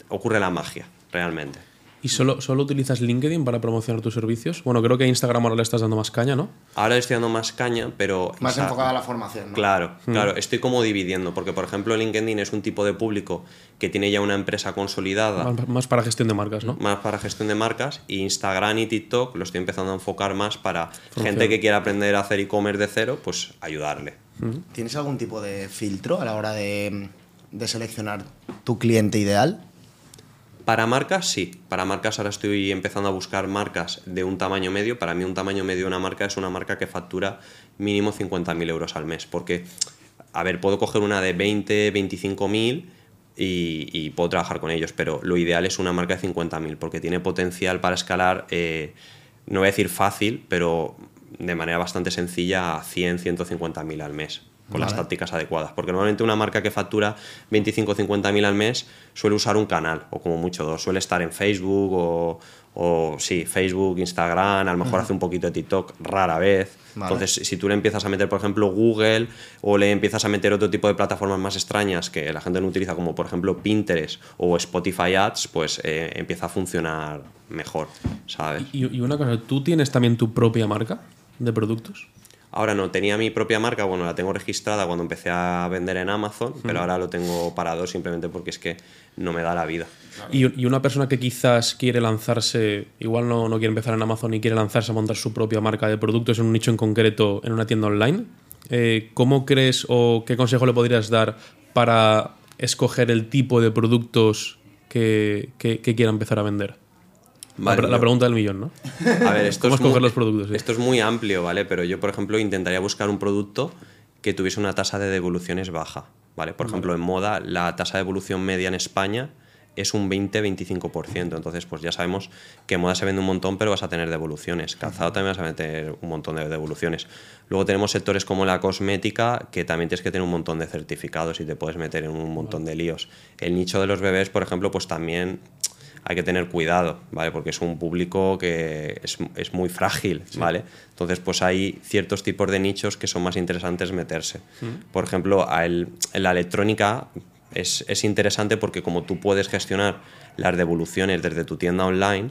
ocurre la magia, realmente. ¿Y solo, solo utilizas LinkedIn para promocionar tus servicios? Bueno, creo que a Instagram ahora le estás dando más caña, ¿no? Ahora le estoy dando más caña, pero... Más enfocada a la formación, ¿no? Claro, claro, estoy como dividiendo, porque por ejemplo LinkedIn es un tipo de público que tiene ya una empresa consolidada, Más, más para gestión de marcas, ¿no? más para gestión de marcas, y Instagram y TikTok lo estoy empezando a enfocar más para gente que quiera aprender a hacer e-commerce de cero, pues ayudarle. ¿Tienes algún tipo de filtro a la hora de, de seleccionar tu cliente ideal? Para marcas, sí. Para marcas ahora estoy empezando a buscar marcas de un tamaño medio. Para mí un tamaño medio de una marca es una marca que factura mínimo 50.000 euros al mes. Porque, a ver, puedo coger una de 20, 25.000 y, y puedo trabajar con ellos, pero lo ideal es una marca de 50.000 porque tiene potencial para escalar, eh, no voy a decir fácil, pero de manera bastante sencilla a 100, 150.000 al mes con las tácticas adecuadas. Porque normalmente una marca que factura 25 o 50 mil al mes suele usar un canal, o como mucho dos. Suele estar en Facebook o, o sí, Facebook, Instagram, a lo mejor hace un poquito de TikTok, rara vez. Vale. Entonces, si tú le empiezas a meter, por ejemplo, Google o le empiezas a meter otro tipo de plataformas más extrañas que la gente no utiliza, como por ejemplo Pinterest o Spotify Ads, pues eh, empieza a funcionar mejor, ¿sabes? Y, y una cosa, ¿tú tienes también tu propia marca de productos? Ahora no, tenía mi propia marca, bueno, la tengo registrada cuando empecé a vender en Amazon, pero ahora lo tengo parado simplemente porque es que no me da la vida. Y, y una persona que quizás quiere lanzarse, igual no, no quiere empezar en Amazon y quiere lanzarse a montar su propia marca de productos en un nicho en concreto en una tienda online, eh, ¿cómo crees o qué consejo le podrías dar para escoger el tipo de productos que, que- que quiera empezar a vender? La Vale, pregunta del millón, ¿no? A ver, esto ¿Cómo es, muy, los productos? esto es muy amplio, ¿vale? Pero yo, por ejemplo, intentaría buscar un producto que tuviese una tasa de devoluciones baja, ¿vale? Por ejemplo, en moda, la tasa de devolución media en España es un 20-25%. Entonces, pues ya sabemos que moda se vende un montón, pero vas a tener devoluciones. Calzado también vas a meter un montón de devoluciones. Luego tenemos sectores como la cosmética, que también tienes que tener un montón de certificados y te puedes meter en un montón de líos. El nicho de los bebés, por ejemplo, pues también hay que tener cuidado, ¿vale? Porque es un público que es, es muy frágil, ¿vale? Entonces, pues hay ciertos tipos de nichos que son más interesantes meterse. Por ejemplo, a el- la electrónica es, es interesante porque como tú puedes gestionar las devoluciones desde tu tienda online,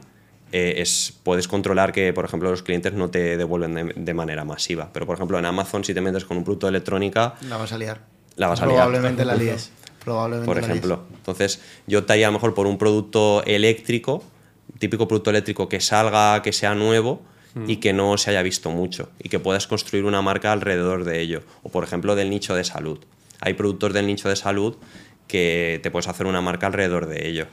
eh, es, puedes controlar que, por ejemplo, los clientes no te devuelven de, de manera masiva. Pero, por ejemplo, en Amazon, si te metes con un producto de electrónica, La vas a liar. La vas a liar. Probablemente la líes. Probablemente por ejemplo. Entonces, yo te haría a lo mejor por un producto eléctrico, típico producto eléctrico que salga, que sea nuevo y que no se haya visto mucho y que puedas construir una marca alrededor de ello. O, por ejemplo, del nicho de salud. Hay productos del nicho de salud que te puedes hacer una marca alrededor de ellos.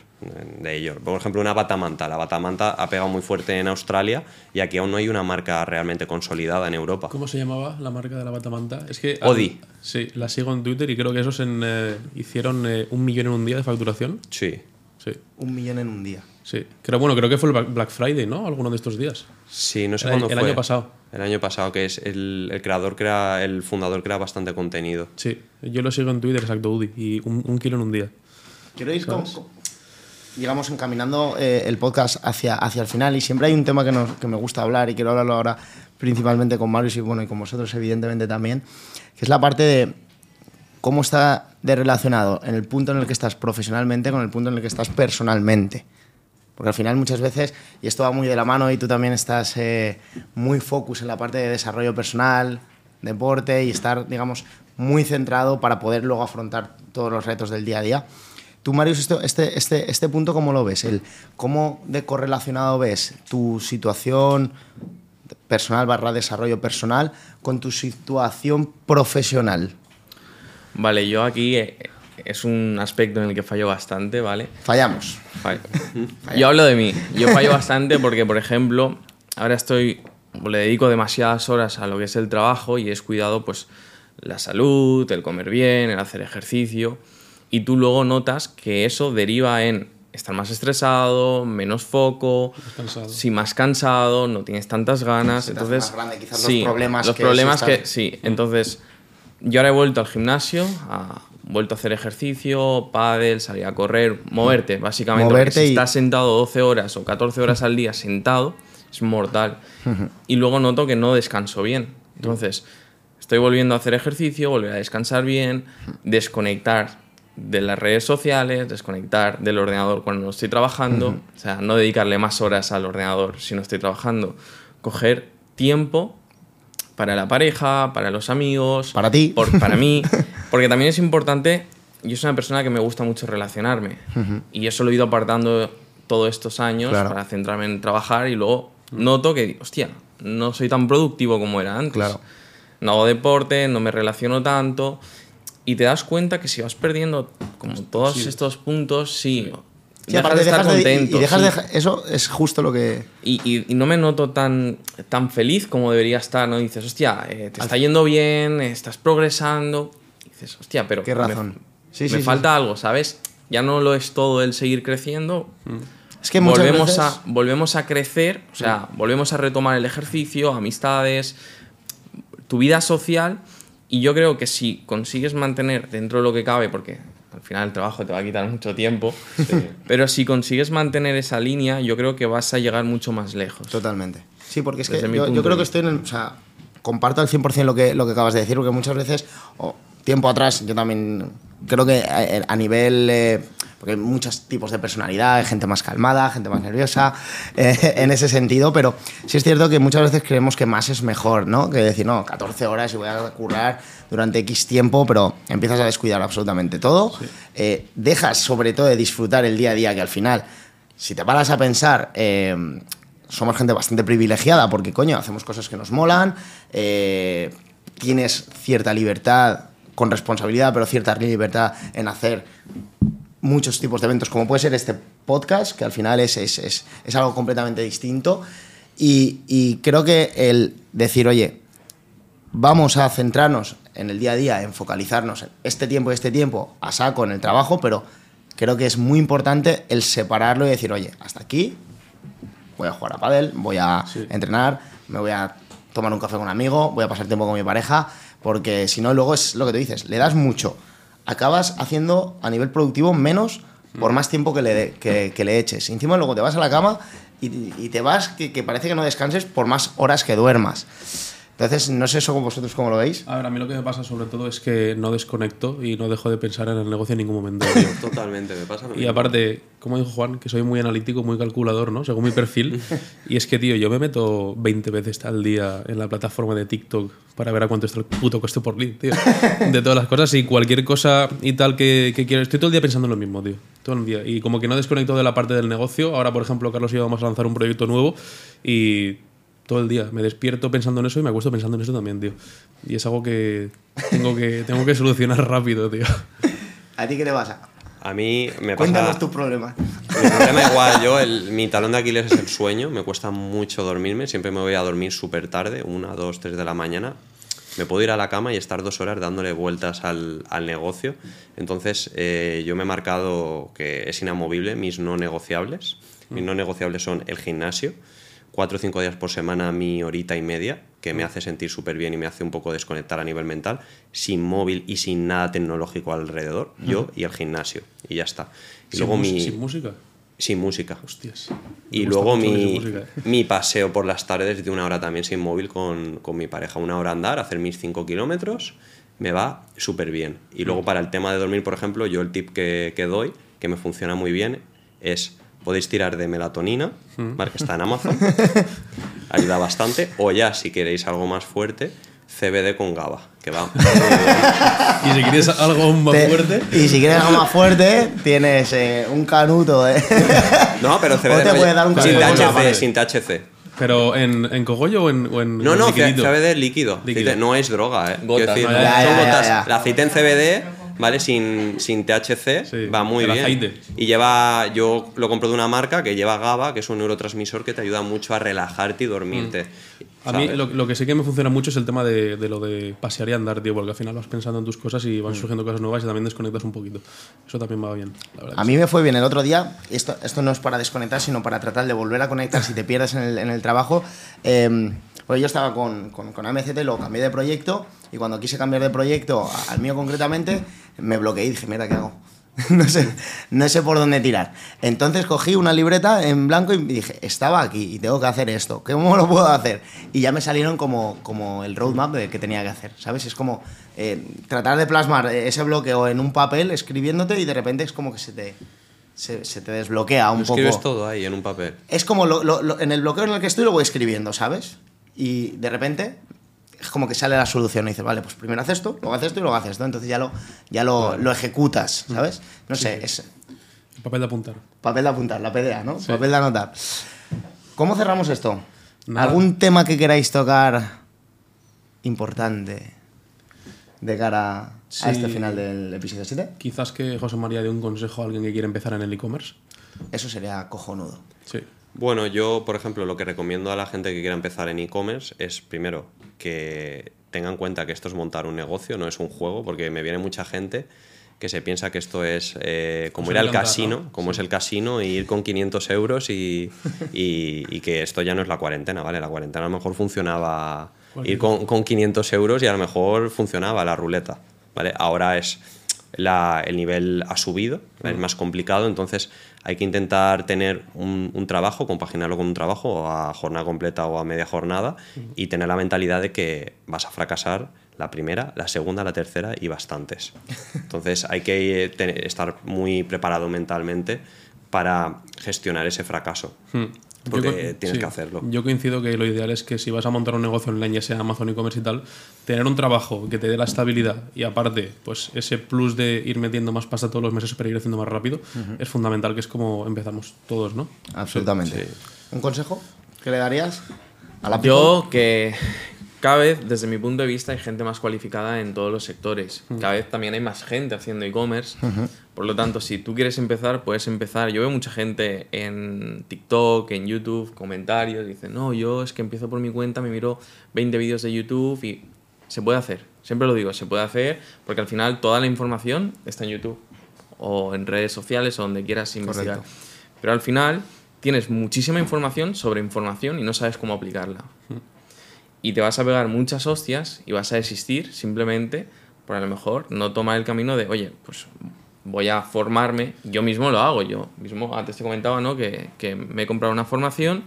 De ellos. Por ejemplo, una batamanta. La batamanta ha pegado muy fuerte en Australia y aquí aún no hay una marca realmente consolidada en Europa. ¿Cómo se llamaba la marca de la batamanta? Es que Odi. Sí, la sigo en Twitter y creo que esos en, eh, hicieron eh, un millón en un día de facturación. Sí. Sí, Un millón en un día. sí. Creo, bueno, creo que fue el Black- Black Friday, ¿no? Alguno de estos días. Sí, no sé El- cuándo el fue. año pasado. El año pasado, que es el, el creador crea, el fundador crea bastante contenido. Sí, yo lo sigo en Twitter, exacto, Udi. Y un, un kilo en un día. Quiero ir con, con- digamos, encaminando eh, el podcast hacia, hacia el final y siempre hay un tema que, nos- que me gusta hablar y quiero hablarlo ahora principalmente con Marius y, bueno, y con vosotros evidentemente también, que es la parte de cómo está de relacionado en el punto en el que estás profesionalmente con el punto en el que estás personalmente. Porque al final muchas veces, y esto va muy de la mano y tú también estás eh, muy focus en la parte de desarrollo personal, deporte y estar, digamos, muy centrado para poder luego afrontar todos los retos del día a día. Tú, Marius, este, este, este punto, ¿cómo lo ves? El, ¿Cómo de correlacionado ves tu situación personal barra desarrollo personal con tu situación profesional? Vale, yo aquí eh, es un aspecto en el que fallo bastante, ¿vale? Fallamos. Fallo. Yo hablo de mí. Yo fallo bastante porque, por ejemplo, ahora estoy, le dedico demasiadas horas a lo que es el trabajo y es cuidado, pues, la salud, el comer bien, el hacer ejercicio. Y tú luego notas que eso deriva en estar más estresado, menos foco, cansado. sí, más cansado, no tienes tantas ganas. Hace entonces, más grande, quizás los sí, problemas los que problemas que, sí. Entonces, yo ahora he vuelto al gimnasio, a, vuelto a hacer ejercicio, pádel, salir a correr, moverte, básicamente. porque si y- estás sentado 12 horas o 14 horas al día sentado, es mortal. Y luego noto que no descanso bien. Entonces, estoy volviendo a hacer ejercicio, volver a descansar bien, desconectar de las redes sociales, desconectar del ordenador cuando no estoy trabajando, o sea, no dedicarle más horas al ordenador si no estoy trabajando, coger tiempo para la pareja, para los amigos, Para ti. por- para mí, porque también es importante, yo soy una persona que me gusta mucho relacionarme y eso lo he ido apartando todos estos años Claro. para centrarme en trabajar y luego noto que, hostia, no soy tan productivo como era antes. Claro. No hago deporte, no me relaciono tanto y te das cuenta que si vas perdiendo como todos estos puntos, sí, Sí, dejas aparte de estar dejas de- y- contento. dejas sí. de- eso es justo lo que... Y, y- y no me noto tan, tan feliz como debería estar, ¿no? Dices, hostia, eh, te está yendo bien, estás progresando. Y dices, hostia, pero. Qué me- razón. Sí, Me, sí, sí, falta algo, ¿sabes? Ya no lo es todo el seguir creciendo. Es que muchas volvemos, veces- a, volvemos a crecer, o sea, volvemos a retomar el ejercicio, amistades, tu vida social. Y yo creo que si consigues mantener dentro de lo que cabe, porque al final el trabajo te va a quitar mucho tiempo, pero si consigues mantener esa línea, yo creo que vas a llegar mucho más lejos. Totalmente. Sí, porque es que Desde mi yo, yo creo que estoy en el... O sea, comparto al 100% lo que, lo que acabas de decir, porque muchas veces, o tiempo atrás, yo también creo que a, a nivel... eh, porque hay muchos tipos de personalidad, hay gente más calmada, gente más nerviosa, eh, en ese sentido, pero sí es cierto que muchas veces creemos que más es mejor, ¿no? Que decir, no, 14 horas y voy a currar durante X tiempo, pero empiezas a descuidar absolutamente todo. Eh, dejas sobre todo de disfrutar el día a día, que al final, si te paras a pensar, eh, somos gente bastante privilegiada porque, coño, hacemos cosas que nos molan, tienes cierta libertad con responsabilidad, pero cierta libertad en hacer muchos tipos de eventos, como puede ser este podcast, que al final es, es, es- es algo completamente distinto. Y, y creo que el decir, oye, vamos a centrarnos en el día a día, en focalizarnos en este tiempo y este tiempo a saco en el trabajo, pero creo que es muy importante el separarlo y decir, oye, hasta aquí voy a jugar a pádel, voy a entrenar, me voy a tomar un café con un amigo, voy a pasar tiempo con mi pareja, porque si no luego es lo que tú dices, le das mucho, acabas haciendo a nivel productivo menos por más tiempo que le, de- que, que le eches. Y encima luego te vas a la cama y, y te vas que, que parece que no descanses por más horas que duermas. Entonces, no sé eso vosotros cómo lo veis. A ver, a mí lo que me pasa sobre todo es que no desconecto y no dejo de pensar en el negocio en ningún momento. Totalmente, me pasa Y aparte, como dijo Juan, que soy muy analítico, muy calculador, ¿no? Según mi perfil. Y es que, tío, yo me meto 20 veces al día en la plataforma de TikTok para ver a cuánto está el puto coste por lead, tío. De todas las cosas y cualquier cosa y tal que, que quiero. Estoy todo el día pensando en lo mismo, tío. Todo el día. Y como que no desconecto de la parte del negocio. Ahora, por ejemplo, Carlos y yo vamos a lanzar un proyecto nuevo y todo el día me despierto pensando en eso y me acuesto pensando en eso también, tío. Y es algo que tengo que, tengo que solucionar rápido, tío. ¿A ti qué te pasa? A mí me pasa... Cuéntanos tus problemas. Mi problema igual, yo, el- mi talón de Aquiles es el sueño, me cuesta mucho dormirme, siempre me voy a dormir súper tarde, una, dos, tres de la mañana. Me puedo ir a la cama y estar dos horas dándole vueltas al, al negocio. Entonces, eh, yo me he marcado que es inamovible mis no negociables. Mis no negociables son el gimnasio, cuatro o cinco días por semana, mi horita y media, que me hace sentir súper bien y me hace un poco desconectar a nivel mental, sin móvil y sin nada tecnológico alrededor, yo y el gimnasio, y ya está. Y Sin luego mi... Sin música. Sin música. Hostias. Y luego mi, música, ¿eh? mi paseo por las tardes de una hora también sin móvil con, con mi pareja. Una hora andar, hacer mis 5 kilómetros, me va súper bien. Y luego para el tema de dormir, por ejemplo, yo el tip que, que doy, que me funciona muy bien, es podéis tirar de melatonina, ¿vale? que está en Amazon, ayuda bastante, o ya si queréis algo más fuerte, CBD con GABA, que va. Y si quieres algo aún más Te- fuerte, Y si quieres algo más fuerte, tienes eh, un canuto. ¿eh? No, pero O CBD te oye, puede dar un sin THC, sin THC. pero en, en cogollo o en, o en No, no, liquidito? CBD líquido. Líquido. Aceite- No es droga, ¿eh? Gotas. Quiero decir, No, ya, son ya, ya, gotas. ya. El aceite en CBD, ¿vale? Sin, sin THC, Sí, va muy el bien. aceite. Y lleva, yo lo compro de una marca que lleva GABA, que es un neurotransmisor que te ayuda mucho a relajarte y dormirte. A mí lo, lo que sí que me funciona mucho es el tema de, de lo de pasear y andar, tío, porque al final vas pensando en tus cosas y Mm. van surgiendo cosas nuevas y también desconectas un poquito. Eso también va bien, la verdad. A mí me fue bien el otro día. Esto, esto no es para desconectar, sino para tratar de volver a conectar si te pierdes en el, en el trabajo. Eh, pues yo estaba con, con, con AMCT, lo cambié de proyecto y cuando quise cambiar de proyecto al mío concretamente, me bloqueé y dije, mira, ¿qué hago? no, sé, no sé por dónde tirar. Entonces cogí una libreta en blanco y dije, estaba aquí y tengo que hacer esto. ¿Cómo lo puedo hacer? Y ya me salieron como, como el roadmap de que tenía que hacer, ¿sabes? Es como eh, tratar de plasmar ese bloqueo en un papel escribiéndote y de repente es como que se te, se, se te desbloquea un Lo escribes poco. todo ahí en un papel. Es como lo- lo- lo- en el bloqueo en el que estoy lo voy escribiendo, ¿sabes? Y de repente es como que sale la solución y dices, vale, pues primero haces esto, luego haces esto y luego haces esto. Entonces ya lo, ya lo, lo ejecutas, ¿sabes? No sé, es El papel de apuntar. papel de apuntar, la PDA, ¿no? Papel de anotar. ¿Cómo cerramos esto? Nada. ¿Algún tema que queráis tocar importante de cara a Sí. este final del episodio 7? Quizás que José María dé un consejo a alguien que quiere empezar en el e-commerce. eso sería cojonudo. Sí. Bueno, yo, por ejemplo, lo que recomiendo a la gente que quiera empezar en e-commerce es, primero, que tengan en cuenta que esto es montar un negocio, no es un juego, porque me viene mucha gente que se piensa que esto es eh, como Pues ir al casino, ¿no? como es el casino, e ir con 500 euros y, y- y que esto ya no es la cuarentena, ¿vale? La cuarentena a lo mejor funcionaba ir con, con 500 euros y a lo mejor funcionaba la ruleta, ¿vale? Ahora es la- el nivel ha subido, es más complicado, entonces hay que intentar tener un, un trabajo, compaginarlo con un trabajo a jornada completa o a media jornada y tener la mentalidad de que vas a fracasar la primera, la segunda, la tercera y bastantes. Entonces hay que eh, estar muy preparado mentalmente para gestionar ese fracaso, porque Yo tienes sí. que hacerlo. Yo coincido que lo ideal es que si vas a montar un negocio online, ya sea Amazon e-commerce y tal, tener un trabajo que te dé la estabilidad y aparte, pues ese plus de ir metiendo más pasta todos los meses para ir haciendo más rápido, es fundamental, que es como empezamos todos, ¿no? Absolutamente. ¿Un consejo que le darías a la Yo que cada vez, desde mi punto de vista, hay gente más cualificada en todos los sectores. Cada vez también hay más gente haciendo e-commerce. Por lo tanto, si tú quieres empezar, puedes empezar. Yo veo mucha gente en TikTok, en YouTube, comentarios, dicen, no, yo es que empiezo por mi cuenta, me miro 20 vídeos de YouTube y se puede hacer. Siempre lo digo, se puede hacer porque al final toda la información está en YouTube o en redes sociales o donde quieras investigar. Correcto. Pero al final tienes muchísima información sobre información y no sabes cómo aplicarla. Y te vas a pegar muchas hostias y vas a desistir simplemente por a lo mejor no tomar el camino de, oye, pues voy a formarme, yo mismo lo hago, yo mismo antes te comentaba, ¿no? Que, que me he comprado una formación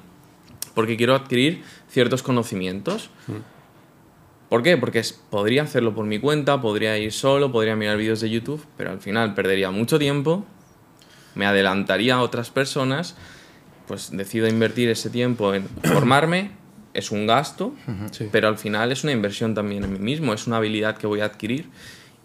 porque quiero adquirir ciertos conocimientos. ¿Por qué? Porque podría hacerlo por mi cuenta, podría ir solo, podría mirar vídeos de YouTube, pero al final perdería mucho tiempo, me adelantaría a otras personas, pues decido invertir ese tiempo en formarme, es un gasto, Sí. pero al final es una inversión también en mí mismo, es una habilidad que voy a adquirir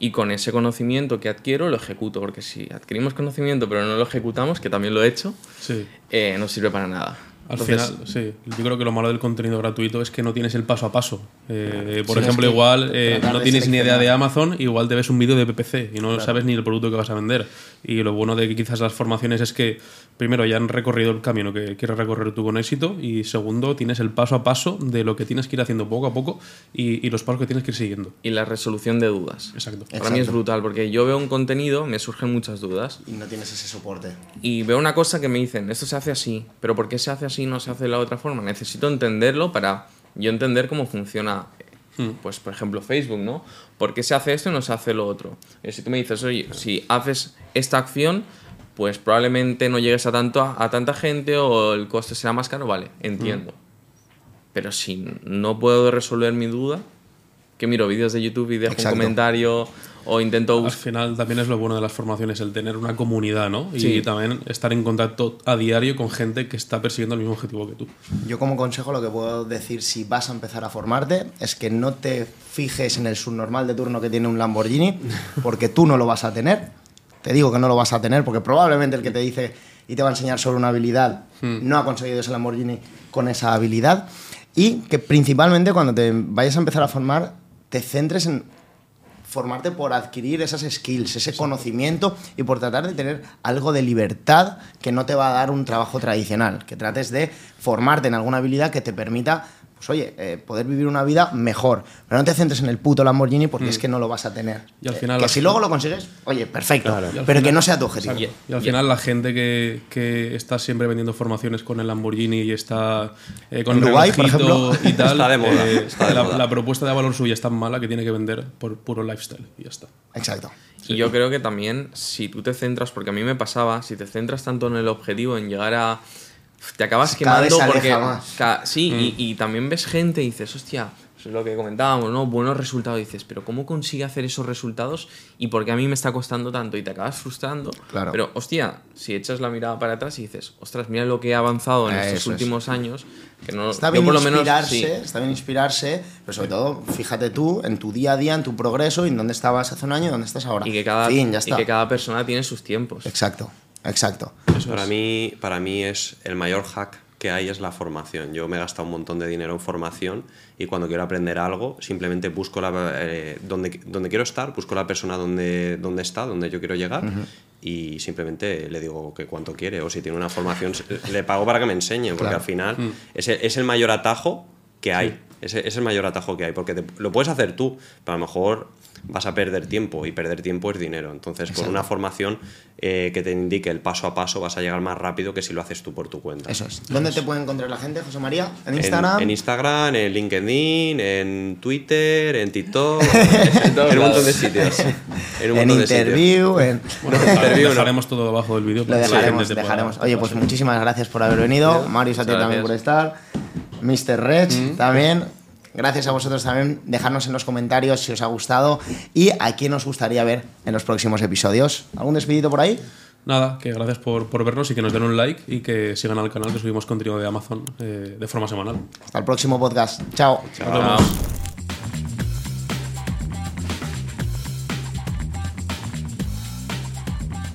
y con ese conocimiento que adquiero lo ejecuto, porque si adquirimos conocimiento pero no lo ejecutamos, que también lo he hecho, Sí. eh, no sirve para nada. Al Entonces, final, sí. Yo creo que lo malo del contenido gratuito es que no tienes el paso a paso. Eh, por Sí, ejemplo, igual eh, no tienes ni idea de Amazon, igual te ves un vídeo de PPC y no sabes ni el producto que vas a vender. Y lo bueno de que quizás las formaciones es que, primero, ya han recorrido el camino que quieres recorrer tú con éxito y segundo, tienes el paso a paso de lo que tienes que ir haciendo poco a poco y, y los pasos que tienes que ir siguiendo. y la resolución de dudas. Exacto. Para mí es brutal, porque yo veo un contenido, me surgen muchas dudas. Y no tienes ese soporte. Y veo una cosa que me dicen, esto se hace así, pero ¿por qué se hace así y no se hace de la otra forma? Necesito entenderlo para yo entender cómo funciona, eh, pues por ejemplo Facebook, ¿no? ¿Por qué se hace esto y no se hace lo otro? Y si tú me dices, oye, si haces esta acción, pues probablemente no llegues a, tanto, a, a tanta gente o el coste será más caro, vale, entiendo. Pero si no puedo resolver mi duda, que miro vídeos de YouTube y dejo Exacto. un comentario o intento Al final también es lo bueno de las formaciones, el tener una comunidad, ¿no? Y Sí. también estar en contacto a diario con gente que está persiguiendo el mismo objetivo que tú. Yo como consejo lo que puedo decir si vas a empezar a formarte es que no te fijes en el subnormal de turno que tiene un Lamborghini, porque tú no lo vas a tener. Te digo que no lo vas a tener, porque probablemente el que te dice y te va a enseñar sobre una habilidad no ha conseguido ese Lamborghini con esa habilidad. Y que principalmente cuando te vayas a empezar a formar, te centres en formarte por adquirir esas skills, ese conocimiento y por tratar de tener algo de libertad que no te va a dar un trabajo tradicional, que trates de formarte en alguna habilidad que te permita, pues oye, eh, poder vivir una vida mejor, pero no te centres en el puto Lamborghini porque es que no lo vas a tener. Y al Eh, que si gente- luego lo consigues, oye, perfecto, Claro. Pero que no sea tu objetivo. Exacto. Y al final la gente que, que está siempre vendiendo formaciones con el Lamborghini y está eh, con el Dubái, por ejemplo. y tal, Está de moda, eh, está de la, moda. la propuesta de valor suya es tan mala que tiene que vender por puro lifestyle y ya está. Exacto. Y yo creo que también, si tú te centras, porque a mí me pasaba, si te centras tanto en el objetivo, en llegar a. Te acabas Cada vez quemando porque. más. sí, y, y también ves gente y dices, hostia, eso es lo que comentábamos, ¿no? Buenos resultados. Y dices, pero ¿cómo consigue hacer esos resultados y por qué a mí me está costando tanto? Y te acabas frustrando. Claro. Pero, hostia, si echas la mirada para atrás y dices, ostras, mira lo que he avanzado en Eso estos es. últimos años, que no. Está bien por lo menos, inspirarse, sí. está bien inspirarse, pero sobre todo, fíjate tú en tu día a día, en tu progreso y en dónde estabas hace un año y dónde estás ahora. Y que, cada, Fin, ya y que cada persona tiene sus tiempos. Exacto, exacto. Para mí, para mí es el mayor hack que hay es la formación. Yo me he gastado un montón de dinero en formación y cuando quiero aprender algo simplemente busco la, eh, donde, donde quiero estar, busco la persona donde, donde está, donde yo quiero llegar y simplemente le digo que cuánto quiere o si tiene una formación le pago para que me enseñe porque Claro. al final Mm. es, el, es el mayor atajo que hay. Es el mayor atajo que hay porque te- lo puedes hacer tú, pero a lo mejor vas a perder tiempo y perder tiempo es dinero. Entonces, con Exacto. una formación eh, que te indique el paso a paso vas a llegar más rápido que si lo haces tú por tu cuenta. Eso es. ¿Dónde te puede encontrar la gente, José María? ¿En En- Instagram? En, Instagram, en LinkedIn, en Twitter, en TikTok, En en un montón de sitios. En un en montón de sitios. interview, en... Bueno, Interview, ¿no? dejaremos todo debajo del vídeo. Lo dejaremos, dejaremos. Oye, pues muchísimas gracias por haber venido. Marius, a ti también por estar. Mr. Rech también. Gracias a vosotros también. Dejadnos en los comentarios si os ha gustado y a quién os gustaría ver en los próximos episodios. ¿Algún despedito por ahí? Nada, que gracias por, por vernos y que nos den un like y que sigan al canal que subimos contenido de Amazon eh, de forma semanal. Hasta el próximo podcast. Chao. Vemos.